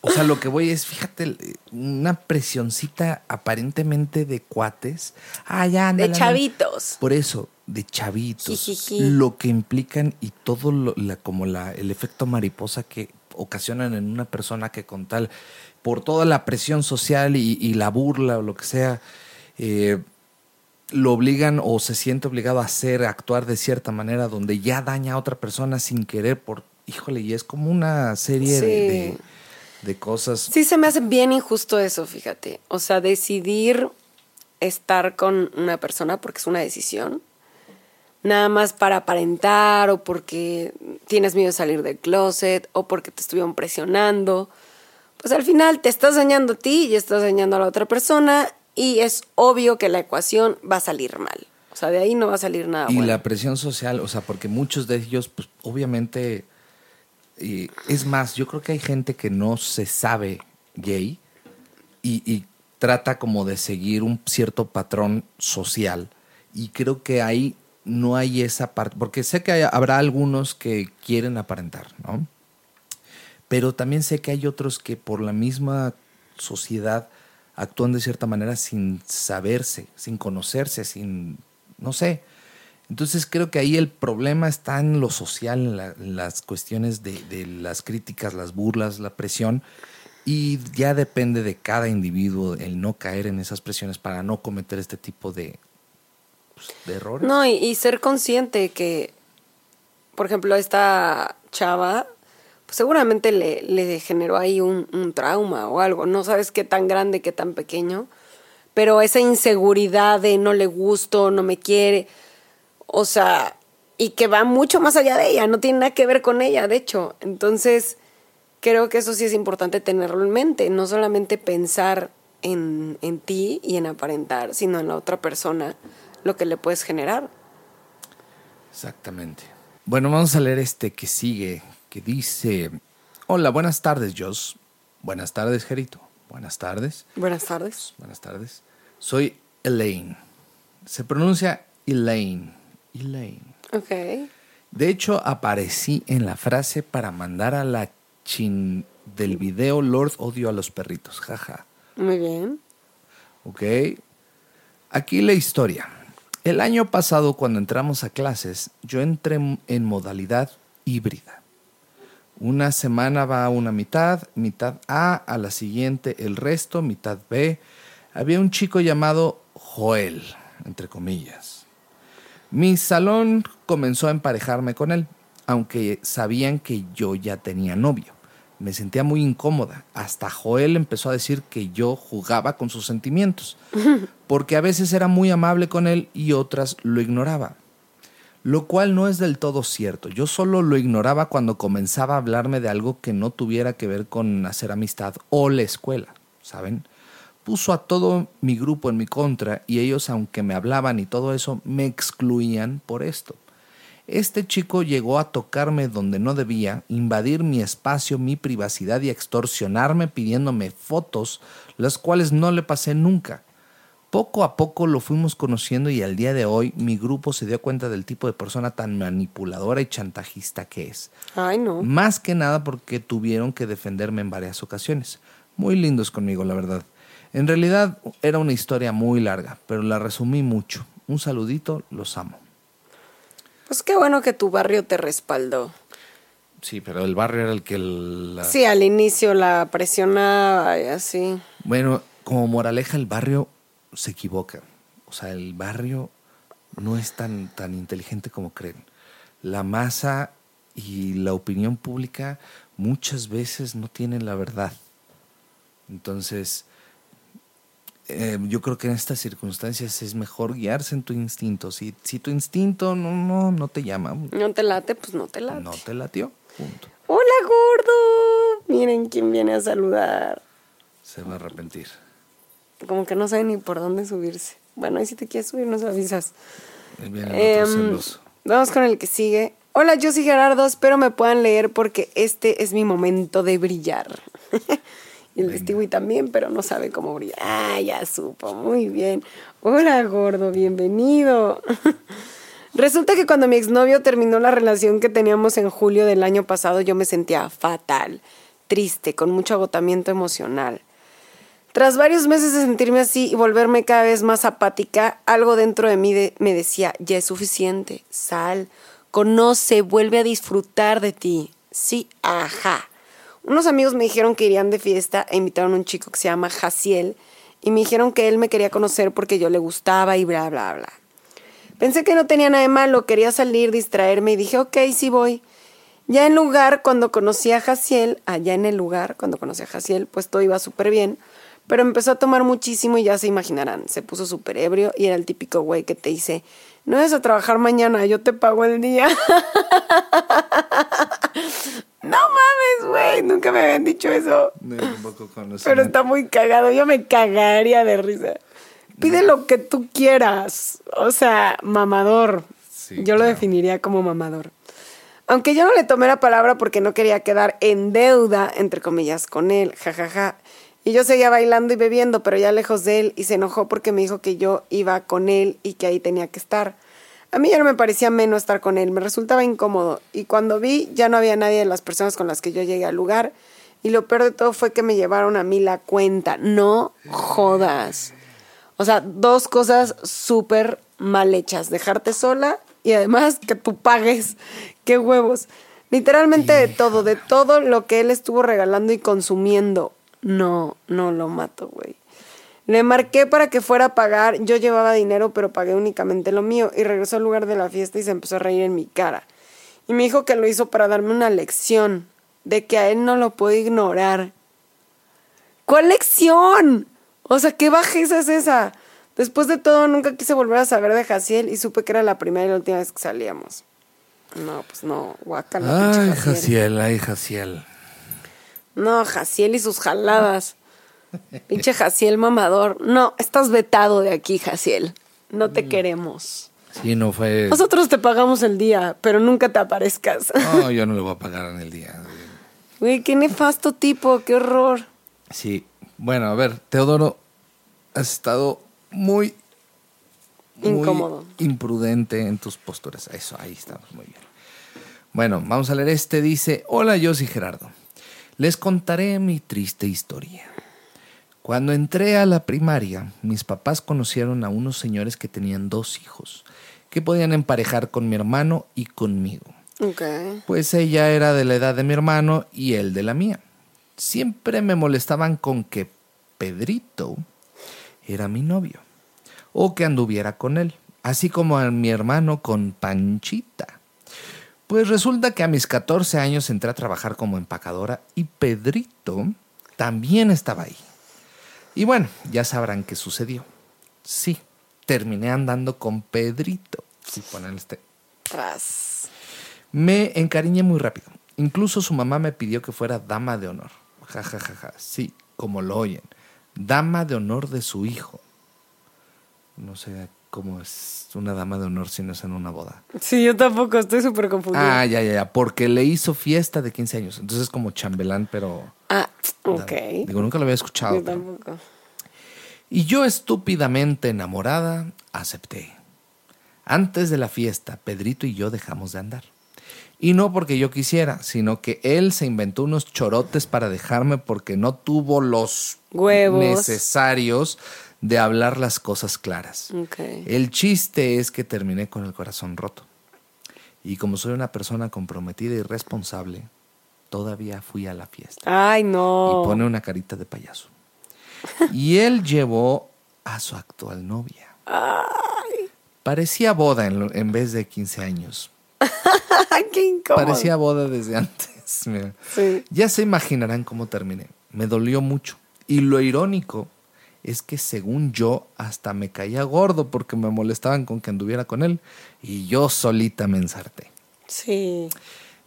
O sea, lo que voy es, fíjate, una presioncita aparentemente de cuates. Ah, ya, De chavitos. Por eso, de chavitos, lo que implican y todo lo, la, como la, el efecto mariposa que ocasionan en una persona que con tal, por toda la presión social y, la burla o lo que sea, eh, lo obligan o se siente obligado a hacer, a actuar de cierta manera donde ya daña a otra persona sin querer por, híjole, y es como una serie de, de cosas. Sí, se me hace bien injusto eso, fíjate. O sea, decidir estar con una persona porque es una decisión nada más para aparentar o porque tienes miedo de salir del closet o porque te estuvieron presionando, pues al final te estás dañando a ti y estás dañando a la otra persona y es obvio que la ecuación va a salir mal. O sea, de ahí no va a salir nada. Y la presión social, o sea, porque muchos de ellos, pues obviamente, es más, yo creo que hay gente que no se sabe gay y, y trata como de seguir un cierto patrón social. Y creo que ahí no hay esa parte, porque sé que habrá algunos que quieren aparentar, ¿no? Pero también sé que hay otros que por la misma sociedad actúan de cierta manera sin saberse, sin conocerse, sin, no sé. Entonces creo que ahí el problema está en lo social, en, las cuestiones de, de, las críticas, las burlas, la presión, y ya depende de cada individuo el no caer en esas presiones para no cometer este tipo de, pues, errores. No, y, ser consciente que, por ejemplo, esta chava, pues seguramente le, generó ahí un, trauma o algo. No sabes qué tan grande, qué tan pequeño. Pero esa inseguridad de no le gusto, no me quiere. O sea, y que va mucho más allá de ella, no tiene nada que ver con ella, de hecho. Entonces, creo que eso sí es importante tenerlo en mente, no solamente pensar en, en ti y en aparentar, sino en la otra persona lo que le puedes generar. Exactamente. Bueno, vamos a leer este que sigue, que dice, hola, buenas tardes, Jos. Buenas tardes, Gerito. Buenas tardes. Buenas tardes. Buenas tardes. Soy Elaine. Se pronuncia Elaine. Elaine. Ok. De hecho, aparecí en la frase para mandar a la chin del video Lord odio a los perritos. Jaja. Muy bien. ¿Ok? Aquí la historia. El año pasado, cuando entramos a clases, yo entré en modalidad híbrida. Una semana va a una mitad, mitad A, a la siguiente el resto, mitad B. Había un chico llamado Joel, entre comillas. Mi salón comenzó a emparejarme con él, aunque sabían que yo ya tenía novio. Me sentía muy incómoda. Hasta Joel empezó a decir que yo jugaba con sus sentimientos, porque a veces era muy amable con él y otras lo ignoraba. Lo cual no es del todo cierto. Yo solo lo ignoraba cuando comenzaba a hablarme de algo que no tuviera que ver con hacer amistad o la escuela, ¿saben? Puso a todo mi grupo en mi contra y ellos, aunque me hablaban y todo eso, me excluían por esto. Este chico llegó a tocarme donde no debía, invadir mi espacio, mi privacidad y extorsionarme pidiéndome fotos, las cuales no le pasé nunca. Poco a poco lo fuimos conociendo y al día de hoy mi grupo se dio cuenta del tipo de persona tan manipuladora y chantajista que es. Ay, no. Más que nada porque tuvieron que defenderme en varias ocasiones. Muy lindos conmigo, la verdad. En realidad era una historia muy larga, pero la resumí mucho. Un saludito, los amo. Pues qué bueno que tu barrio te respaldó. Sí, pero el barrio era el que... La... Sí, al inicio la presionaba y así. Bueno, como moraleja, el barrio se equivoca. O sea, el barrio no es tan, tan inteligente como creen. La masa y la opinión pública muchas veces no tienen la verdad. Entonces, eh, yo creo que en estas circunstancias es mejor guiarse en tu instinto. Si, si tu instinto no, no, no te llama, No te late, pues no te late. no te latió. Punto. Hola, gordo. Miren quién viene a saludar. Se va a arrepentir. Como que no sabe ni por dónde subirse. Bueno, ahí si te quieres subir, nos avisas. Celoso. vamos con el que sigue. Hola, yo soy Gerardo, espero me puedan leer porque este es mi momento de brillar. y el. Stewie también, pero no sabe cómo brillar. Ah, ya supo, muy bien. Hola, gordo, bienvenido. Resulta que cuando mi exnovio terminó la relación que teníamos en julio del año pasado, yo me sentía fatal, triste, con mucho agotamiento emocional. Tras varios meses de sentirme así y volverme cada vez más apática, algo dentro de mí de- me decía, ya es suficiente, sal, conoce, vuelve a disfrutar de ti. Sí, ajá. Unos amigos me dijeron que irían de fiesta e invitaron a un chico que se llama Jaciel y me dijeron que él me quería conocer porque yo le gustaba y bla, bla, bla. Pensé que no tenía nada de malo, quería salir, distraerme y dije, ok, sí voy. Ya en lugar, cuando conocí a Jaciel, allá en el lugar, cuando conocí a Jaciel, pues todo iba súper bien. Pero empezó a tomar muchísimo y ya se imaginarán, se puso súper ebrio y era el típico güey que te dice, no vas a trabajar mañana, yo te pago el día. no mames, güey, nunca me habían dicho eso. No, tampoco. Pero está muy cagado, yo me cagaría de risa. Pide lo que tú quieras, o sea, mamador. Sí, yo lo definiría como mamador. Aunque yo no le tomé la palabra porque no quería quedar en deuda, entre comillas, con él, jajaja. Y yo seguía bailando y bebiendo, pero ya lejos de él, y se enojó porque me dijo que yo iba con él y que ahí tenía que estar. A mí ya no me parecía menos estar con él, me resultaba incómodo. Y cuando vi, ya no había nadie de las personas con las que yo llegué al lugar. Y lo peor de todo fue que me llevaron a mí la cuenta. No jodas. O sea, dos cosas súper mal hechas. Dejarte sola y además que tú pagues. Qué huevos. Literalmente de todo, de todo lo que él estuvo regalando y consumiendo. No, no lo mato, güey. Le marqué para que fuera a pagar. Yo llevaba dinero, pero pagué únicamente lo mío. Y regresó al lugar de la fiesta y se empezó a reír en mi cara. Y me dijo que lo hizo para darme una lección. De que a él no lo puedo ignorar. ¿Cuál lección? O sea, ¿qué bajeza es esa? Después de todo, nunca quise volver a saber de Jaciel y supe que era la primera y la última vez que salíamos. No, pues no, guacala. Ay. Jaciel, ay, Jaciel. No, Jaciel y sus jaladas. Pinche Jaciel mamador. No, estás vetado de aquí, Jaciel. No te queremos. Sí, no fue. Nosotros te pagamos el día, pero nunca te aparezcas. No, yo no le voy a pagar en el día. Güey, qué nefasto tipo, qué horror. Sí. Bueno, a ver, Teodoro, has estado muy muy Incómodo. imprudente en tus posturas. Eso, ahí estamos, muy bien. Bueno, vamos a leer este. Dice, hola, yo soy Gerardo. Les contaré mi triste historia. Cuando entré a la primaria, mis papás conocieron a unos señores que tenían dos hijos, que podían emparejar con mi hermano y conmigo. Pues ella era de la edad de mi hermano y él de la mía. Siempre me molestaban con que Pedrito era mi novio o que anduviera con él, así como a mi hermano con Panchita. Pues resulta que a mis 14 años entré a trabajar como empacadora y Pedrito también estaba ahí. Y bueno, ya sabrán qué sucedió. Sí, terminé andando con Pedrito. Sí, ponen este Tras. me encariñé muy rápido. Incluso su mamá me pidió que fuera dama de honor. Ja, ja, ja, ja. Sí, como lo oyen. Dama de honor de su hijo. No sé cómo es una dama de honor si no es en una boda. Sí, yo tampoco, estoy súper confundida. Ah, ya, ya, ya. Porque le hizo fiesta de 15 años. Entonces es como chambelán, pero... Ah, ok. Digo, nunca lo había escuchado. Yo pero- tampoco. Y yo estúpidamente enamorada, acepté. Antes de la fiesta, Pedrito y yo dejamos de andar. Y no porque yo quisiera, sino que él se inventó unos chorotes para dejarme porque no tuvo los Huevos. necesarios de hablar las cosas claras. El chiste es que terminé con el corazón roto. Y como soy una persona comprometida y responsable, todavía fui a la fiesta Ay, no. y pone una carita de payaso. Y él llevó a su actual novia. Parecía boda en, vez de 15 años. Ay, qué incómodo. Parecía boda desde antes. mira. Sí. Ya se imaginarán cómo terminé. Me dolió mucho. Y lo irónico es que según yo hasta me caía gordo porque me molestaban con que anduviera con él y yo solita me ensarté. Sí.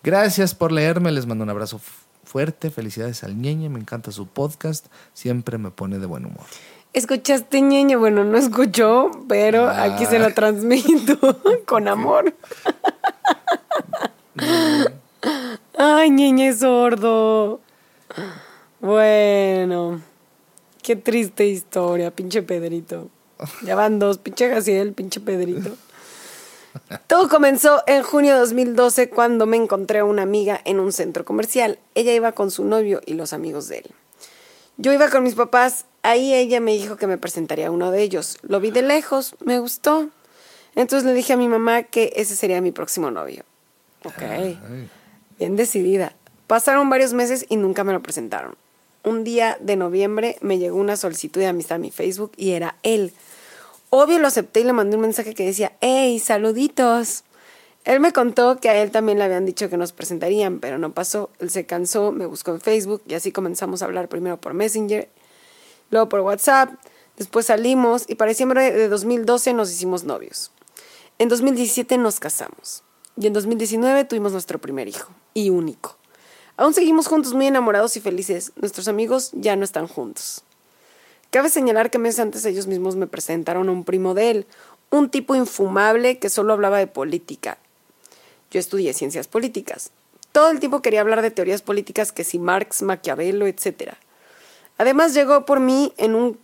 Gracias por leerme, les mando un abrazo fu- fuerte, felicidades al ñeñe, me encanta su podcast, siempre me pone de buen humor. ¿Escuchaste, ñeño? Bueno, no escuchó, pero aquí se lo transmito con amor. Ay, ñeñe sordo. Bueno, qué triste historia, pinche Pedrito. Ya van dos, pinche Gaciel, pinche Pedrito. Todo comenzó en junio de 2012 cuando me encontré a una amiga en un centro comercial. Ella iba con su novio y los amigos de él. Yo iba con mis papás, ahí ella me dijo que me presentaría a uno de ellos. Lo vi de lejos, me gustó. Entonces le dije a mi mamá que ese sería mi próximo novio. Ok, bien decidida. Pasaron varios meses y nunca me lo presentaron. Un día de noviembre me llegó una solicitud de amistad a mi Facebook y era él. Obvio lo acepté y le mandé un mensaje que decía, hey, saluditos. Él me contó que a él también le habían dicho que nos presentarían, pero no pasó. Él se cansó, me buscó en Facebook y así comenzamos a hablar primero por Messenger, luego por WhatsApp, después salimos y para diciembre de 2012 nos hicimos novios. En 2017 nos casamos y en 2019 tuvimos nuestro primer hijo y único. Aún seguimos juntos muy enamorados y felices. Nuestros amigos ya no están juntos. Cabe señalar que meses antes ellos mismos me presentaron a un primo de él, un tipo infumable que solo hablaba de política. Yo estudié ciencias políticas. Todo el tiempo quería hablar de teorías políticas que si Marx, Maquiavelo, etc. Además llegó por mí en un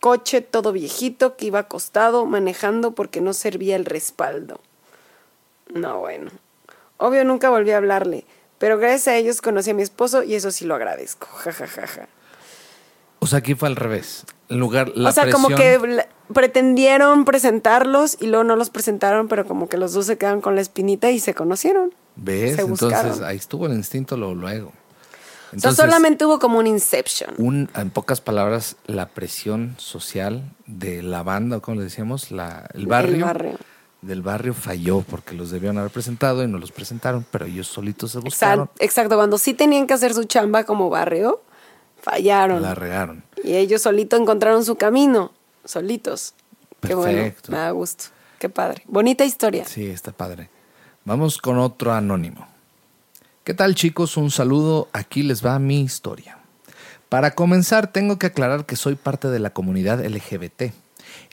coche todo viejito que iba acostado manejando porque no servía el respaldo. No, bueno. Obvio nunca volví a hablarle, pero gracias a ellos conocí a mi esposo y eso sí lo agradezco. Ja, ja, ja, ja. O sea, aquí fue al revés. En lugar, la o sea, como que pretendieron presentarlos y luego no los presentaron, pero como que los dos se quedaron con la espinita y se conocieron. ¿Ves? se Entonces ahí estuvo el instinto luego. o sea, Entonces, solamente hubo como un inception. un, en pocas palabras, la presión social de la banda, o como le decíamos, la, el barrio, El barrio. Del barrio falló porque los debieron haber presentado y no los presentaron, pero ellos solitos se buscaron, Exacto, exacto, cuando sí tenían que hacer su chamba como barrio, fallaron. la regaron. Y ellos solitos encontraron su camino, solitos. Qué bueno, Perfecto. me da gusto. Qué padre. Bonita historia. Sí, está padre. Vamos con otro anónimo. ¿Qué tal chicos? Un saludo. Aquí les va mi historia. Para comenzar, tengo que aclarar que soy parte de la comunidad LGBT.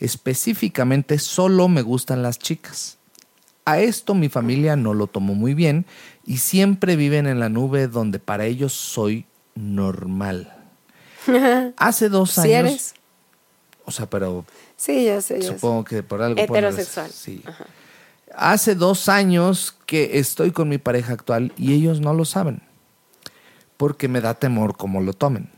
Específicamente, solo me gustan las chicas. A esto mi familia no lo tomó muy bien y siempre viven en la nube donde para ellos soy normal. Hace dos años... eres. O sea, pero Sí, ya sé, ya sé. supongo que por algo. Heterosexual. Sí. Ajá. Hace dos años que estoy con mi pareja actual y ellos no lo saben. Porque me da temor cómo lo tomen.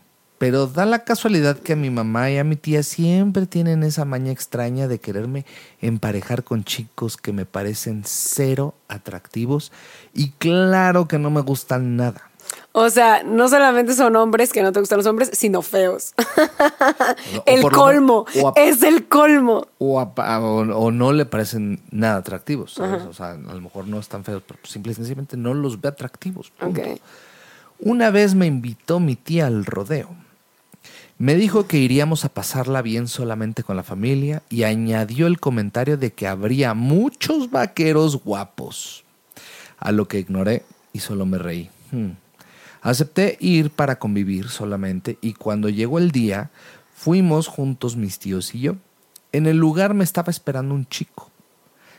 Pero da la casualidad que a mi mamá y a mi tía siempre tienen esa maña extraña de quererme emparejar con chicos que me parecen cero atractivos y claro que no me gustan nada. O sea, no solamente son hombres que no te gustan los hombres, sino feos. El colmo. menos- o a- Es el colmo. o, a- o, o no le parecen nada atractivos. ¿sabes? O sea, a lo mejor no están feos, pero simple y sencillamente no los ve atractivos. Una vez me invitó mi tía al rodeo. Me dijo que iríamos a pasarla bien solamente con la familia y añadió el comentario de que habría muchos vaqueros guapos. A lo que ignoré y solo me reí. Hmm. Acepté ir para convivir solamente y cuando llegó el día fuimos juntos mis tíos y yo. En el lugar me estaba esperando un chico.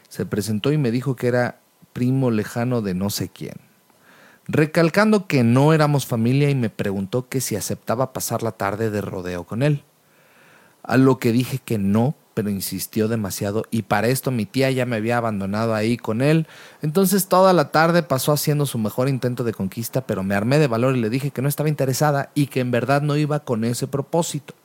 Se presentó y me dijo que era primo lejano de no sé quién recalcando que no éramos familia y me preguntó que si aceptaba pasar la tarde de rodeo con él. A lo que dije que no, pero insistió demasiado y para esto mi tía ya me había abandonado ahí con él. Entonces toda la tarde pasó haciendo su mejor intento de conquista, pero me armé de valor y le dije que no estaba interesada y que en verdad no iba con ese propósito.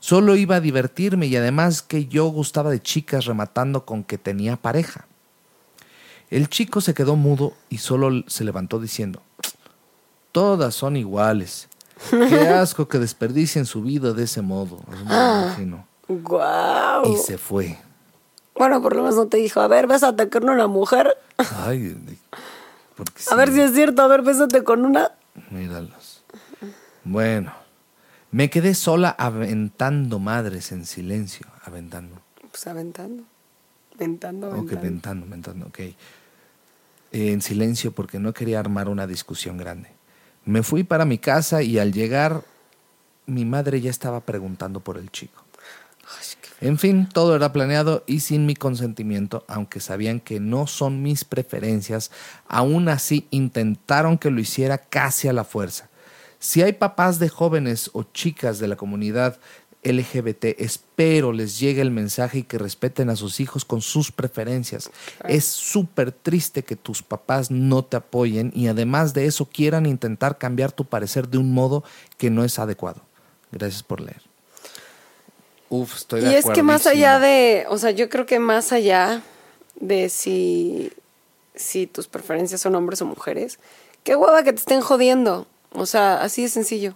Solo iba a divertirme y además que yo gustaba de chicas rematando con que tenía pareja. El chico se quedó mudo y solo se levantó diciendo, todas son iguales. Qué asco que desperdicien su vida de ese modo. imagino. Guau. Y se fue. Bueno, por lo menos no te dijo, a ver, bésate con una mujer. Ay, porque A ver si es cierto, a ver, bésate con una. míralos. Bueno, me quedé sola aventando madres en silencio. Aventando. Pues aventando. Aventando, Ok, aventando. ventando, ventando, ok. En silencio porque no quería armar una discusión grande. Me fui para mi casa y al llegar mi madre ya estaba preguntando por el chico. En fin, todo era planeado y sin mi consentimiento, aunque sabían que no son mis preferencias, aún así intentaron que lo hiciera casi a la fuerza. Si hay papás de jóvenes o chicas de la comunidad LGBT, espero les llegue el mensaje y que respeten a sus hijos con sus preferencias. Es súper triste que tus papás no te apoyen y además de eso quieran intentar cambiar tu parecer de un modo que no es adecuado. Gracias por leer. Uf, estoy de Y es que más allá de, o sea, yo creo que más allá de si, si tus preferencias son hombres o mujeres, qué hueva que te estén jodiendo. O sea, así de sencillo.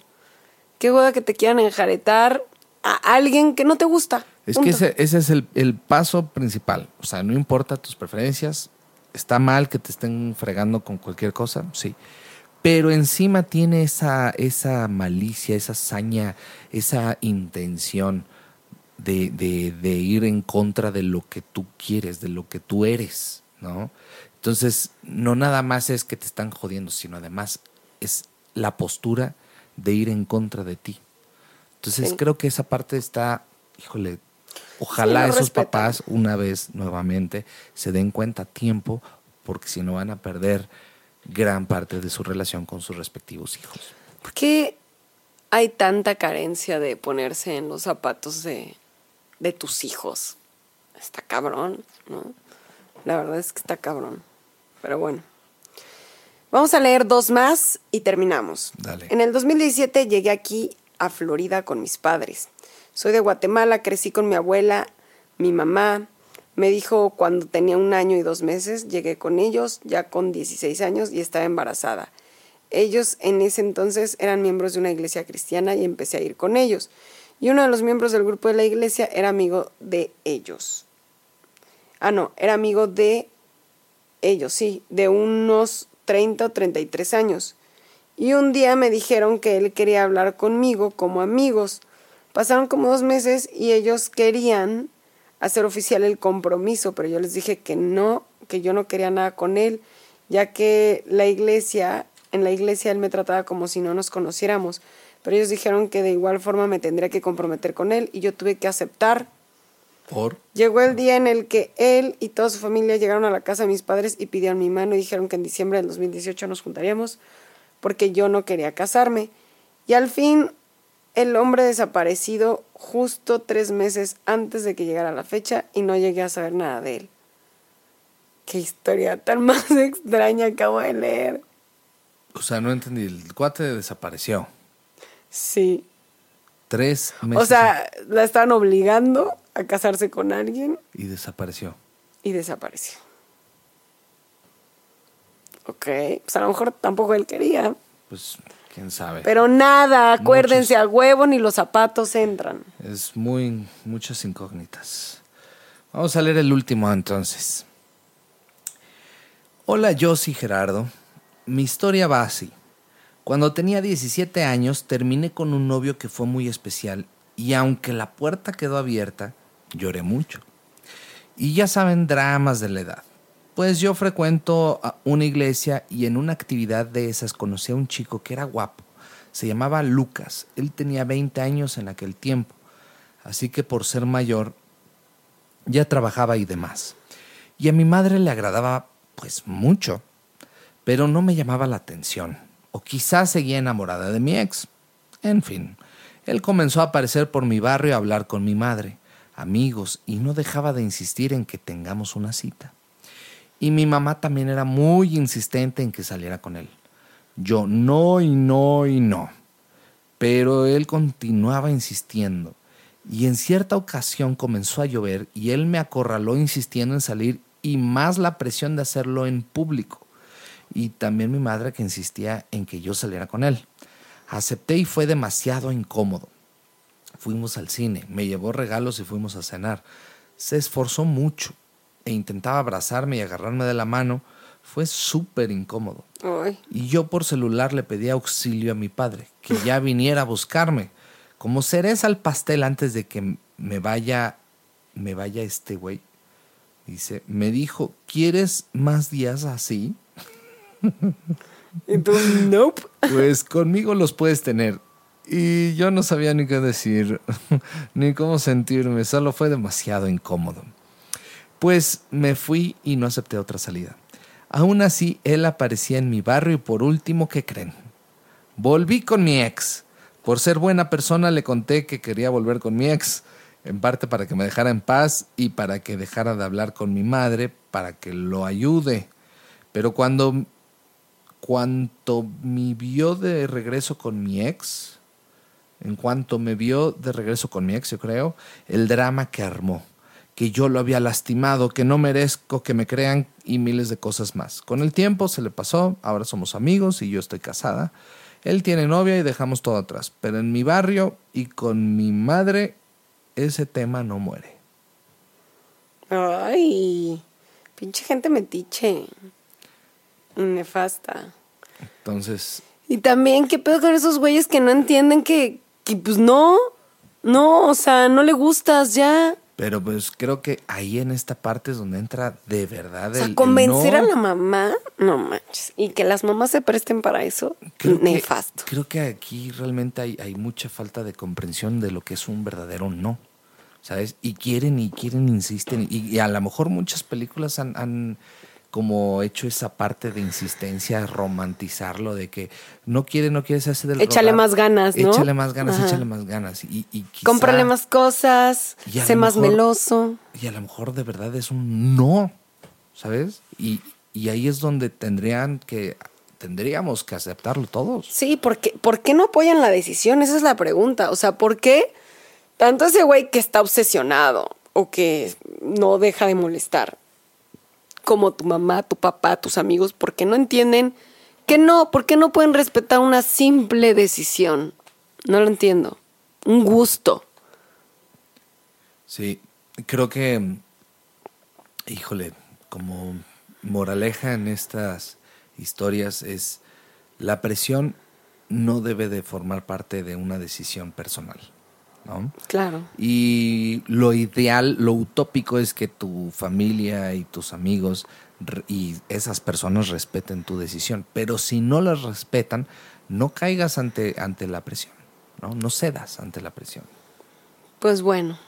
Qué hueva que te quieran enjaretar a alguien que no te gusta. Es Punto. que ese, ese es el, el paso principal. O sea, no importa tus preferencias. Está mal que te estén fregando con cualquier cosa, sí. Pero encima tiene esa, esa malicia, esa saña, esa intención de, de, de ir en contra de lo que tú quieres, de lo que tú eres, ¿no? Entonces, no nada más es que te están jodiendo, sino además es la postura de ir en contra de ti. Entonces, Sí. creo que esa parte está, híjole, ojalá Sí, esos papás una vez nuevamente se den cuenta a tiempo, porque si no van a perder gran parte de su relación con sus respectivos hijos. ¿Por qué hay tanta carencia de ponerse en los zapatos de, de tus hijos? Está cabrón, ¿no? La verdad es que está cabrón. Pero bueno. Vamos a leer dos más y terminamos. Dale. En el 2017 llegué aquí a Florida con mis padres. Soy de Guatemala, crecí con mi abuela, mi mamá. Me dijo cuando tenía un año y dos meses, llegué con ellos, ya con 16 años y estaba embarazada. Ellos en ese entonces eran miembros de una iglesia cristiana y empecé a ir con ellos. Y uno de los miembros del grupo de la iglesia era amigo de ellos. Ah, no, era amigo de ellos, sí, de unos 30 o 33 años. Y un día me dijeron que él quería hablar conmigo como amigos. Pasaron como dos meses y ellos querían hacer oficial el compromiso, pero yo les dije que no, que yo no quería nada con él, ya que la iglesia, en la iglesia él me trataba como si no nos conociéramos, pero ellos dijeron que de igual forma me tendría que comprometer con él y yo tuve que aceptar. Por Llegó el día en el que él y toda su familia llegaron a la casa de mis padres y pidieron mi mano y dijeron que en diciembre del 2018 nos juntaríamos porque yo no quería casarme. Y al fin el hombre desaparecido justo tres meses antes de que llegara la fecha y no llegué a saber nada de él. Qué historia tan más extraña acabo de leer. O sea, no entendí. El cuate desapareció. Sí. Tres meses. O sea, la estaban obligando a casarse con alguien Y desapareció. y desapareció. Ok, pues a lo mejor tampoco él quería. Pues, quién sabe. Pero nada, acuérdense, a huevo ni los zapatos entran. Es muy. muchas incógnitas. Vamos a leer el último entonces. Hola, yo soy Gerardo. Mi historia va así. Cuando tenía 17 años terminé con un novio que fue muy especial y aunque la puerta quedó abierta, lloré mucho. Y ya saben, dramas de la edad. Pues yo frecuento una iglesia y en una actividad de esas conocí a un chico que era guapo. Se llamaba Lucas. Él tenía 20 años en aquel tiempo. Así que por ser mayor, ya trabajaba y demás. Y a mi madre le agradaba pues mucho, pero no me llamaba la atención. O quizás seguía enamorada de mi ex. En fin, él comenzó a aparecer por mi barrio a hablar con mi madre, amigos, y no dejaba de insistir en que tengamos una cita. Y mi mamá también era muy insistente en que saliera con él. Yo no y no y no. Pero él continuaba insistiendo. Y en cierta ocasión comenzó a llover y él me acorraló insistiendo en salir y más la presión de hacerlo en público. Y también mi madre que insistía en que yo saliera con él. Acepté y fue demasiado incómodo. Fuimos al cine, me llevó regalos y fuimos a cenar. Se esforzó mucho e intentaba abrazarme y agarrarme de la mano. Fue súper incómodo. Ay, Y yo por celular le pedí auxilio a mi padre, que ya viniera a buscarme. Como cereza al pastel antes de que me vaya, me vaya este güey. Dice, me dijo, ¿quieres más días así? tú, nope. Pues conmigo los puedes tener. Y yo no sabía ni qué decir, ni cómo sentirme, solo fue demasiado incómodo. Pues me fui y no acepté otra salida. Aún así, él aparecía en mi barrio y por último, ¿qué creen? Volví con mi ex. Por ser buena persona le conté que quería volver con mi ex, en parte para que me dejara en paz y para que dejara de hablar con mi madre, para que lo ayude. Pero cuando cuanto me vio de regreso con mi ex, en cuanto me vio de regreso con mi ex, yo creo, el drama que armó, que yo lo había lastimado, que no merezco que me crean y miles de cosas más. Con el tiempo se le pasó, ahora somos amigos y yo estoy casada. Él tiene novia y dejamos todo atrás, pero en mi barrio y con mi madre ese tema no muere. Ay, pinche gente metiche. Y nefasta. Entonces, Y también, ¿qué pedo con esos güeyes que no entienden que, que pues no, no, o sea, no le gustas ya? Pero pues creo que ahí en esta parte es donde entra de verdad O sea, el- el convencer no. a la mamá, no manches. Y que las mamás se presten para eso, Creo que- nefasto. creo que aquí realmente hay, hay mucha falta de comprensión de lo que es un verdadero no. ¿Sabes? Y quieren y quieren, insisten. Y, y a lo mejor muchas películas han, han como hecho esa parte de insistencia, romantizarlo, de que no quiere, no quiere, se hace del Échale rogar. más ganas, ¿no? Échale más ganas, Ajá. échale más ganas. Y, y quizá- Cómprale más cosas, sé más mejor- meloso. Y a lo mejor de verdad es un no, ¿sabes? Y, y ahí es donde tendrían que, tendríamos que aceptarlo todos. Sí, porque, ¿por qué no apoyan la decisión? Esa es la pregunta. O sea, ¿por qué tanto ese güey que está obsesionado o que no deja de molestar, como tu mamá, tu papá, tus amigos, ¿por qué no entienden que no? ¿Por qué no pueden respetar una simple decisión? No lo entiendo. Un gusto. Sí, creo que, híjole, como moraleja en estas historias es la presión no debe de formar parte de una decisión personal, ¿no? Claro. Y lo ideal, lo utópico es que tu familia y tus amigos y esas personas respeten tu decisión. Pero si no las respetan, no caigas ante, ante la presión, ¿no? No cedas ante la presión. Pues bueno,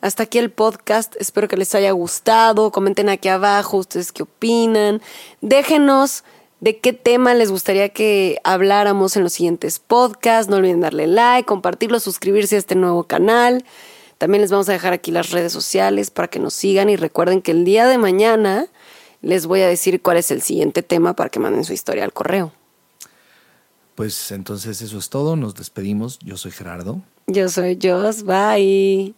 hasta aquí el podcast. Espero que les haya gustado. Comenten aquí abajo ustedes qué opinan. Déjenos de qué tema les gustaría que habláramos en los siguientes podcasts. No olviden darle like, compartirlo, suscribirse a este nuevo canal. También les vamos a dejar aquí las redes sociales para que nos sigan y recuerden que el día de mañana les voy a decir cuál es el siguiente tema para que manden su historia al correo. Pues entonces eso es todo, nos despedimos. Yo soy Gerardo. Yo soy Jos, bye.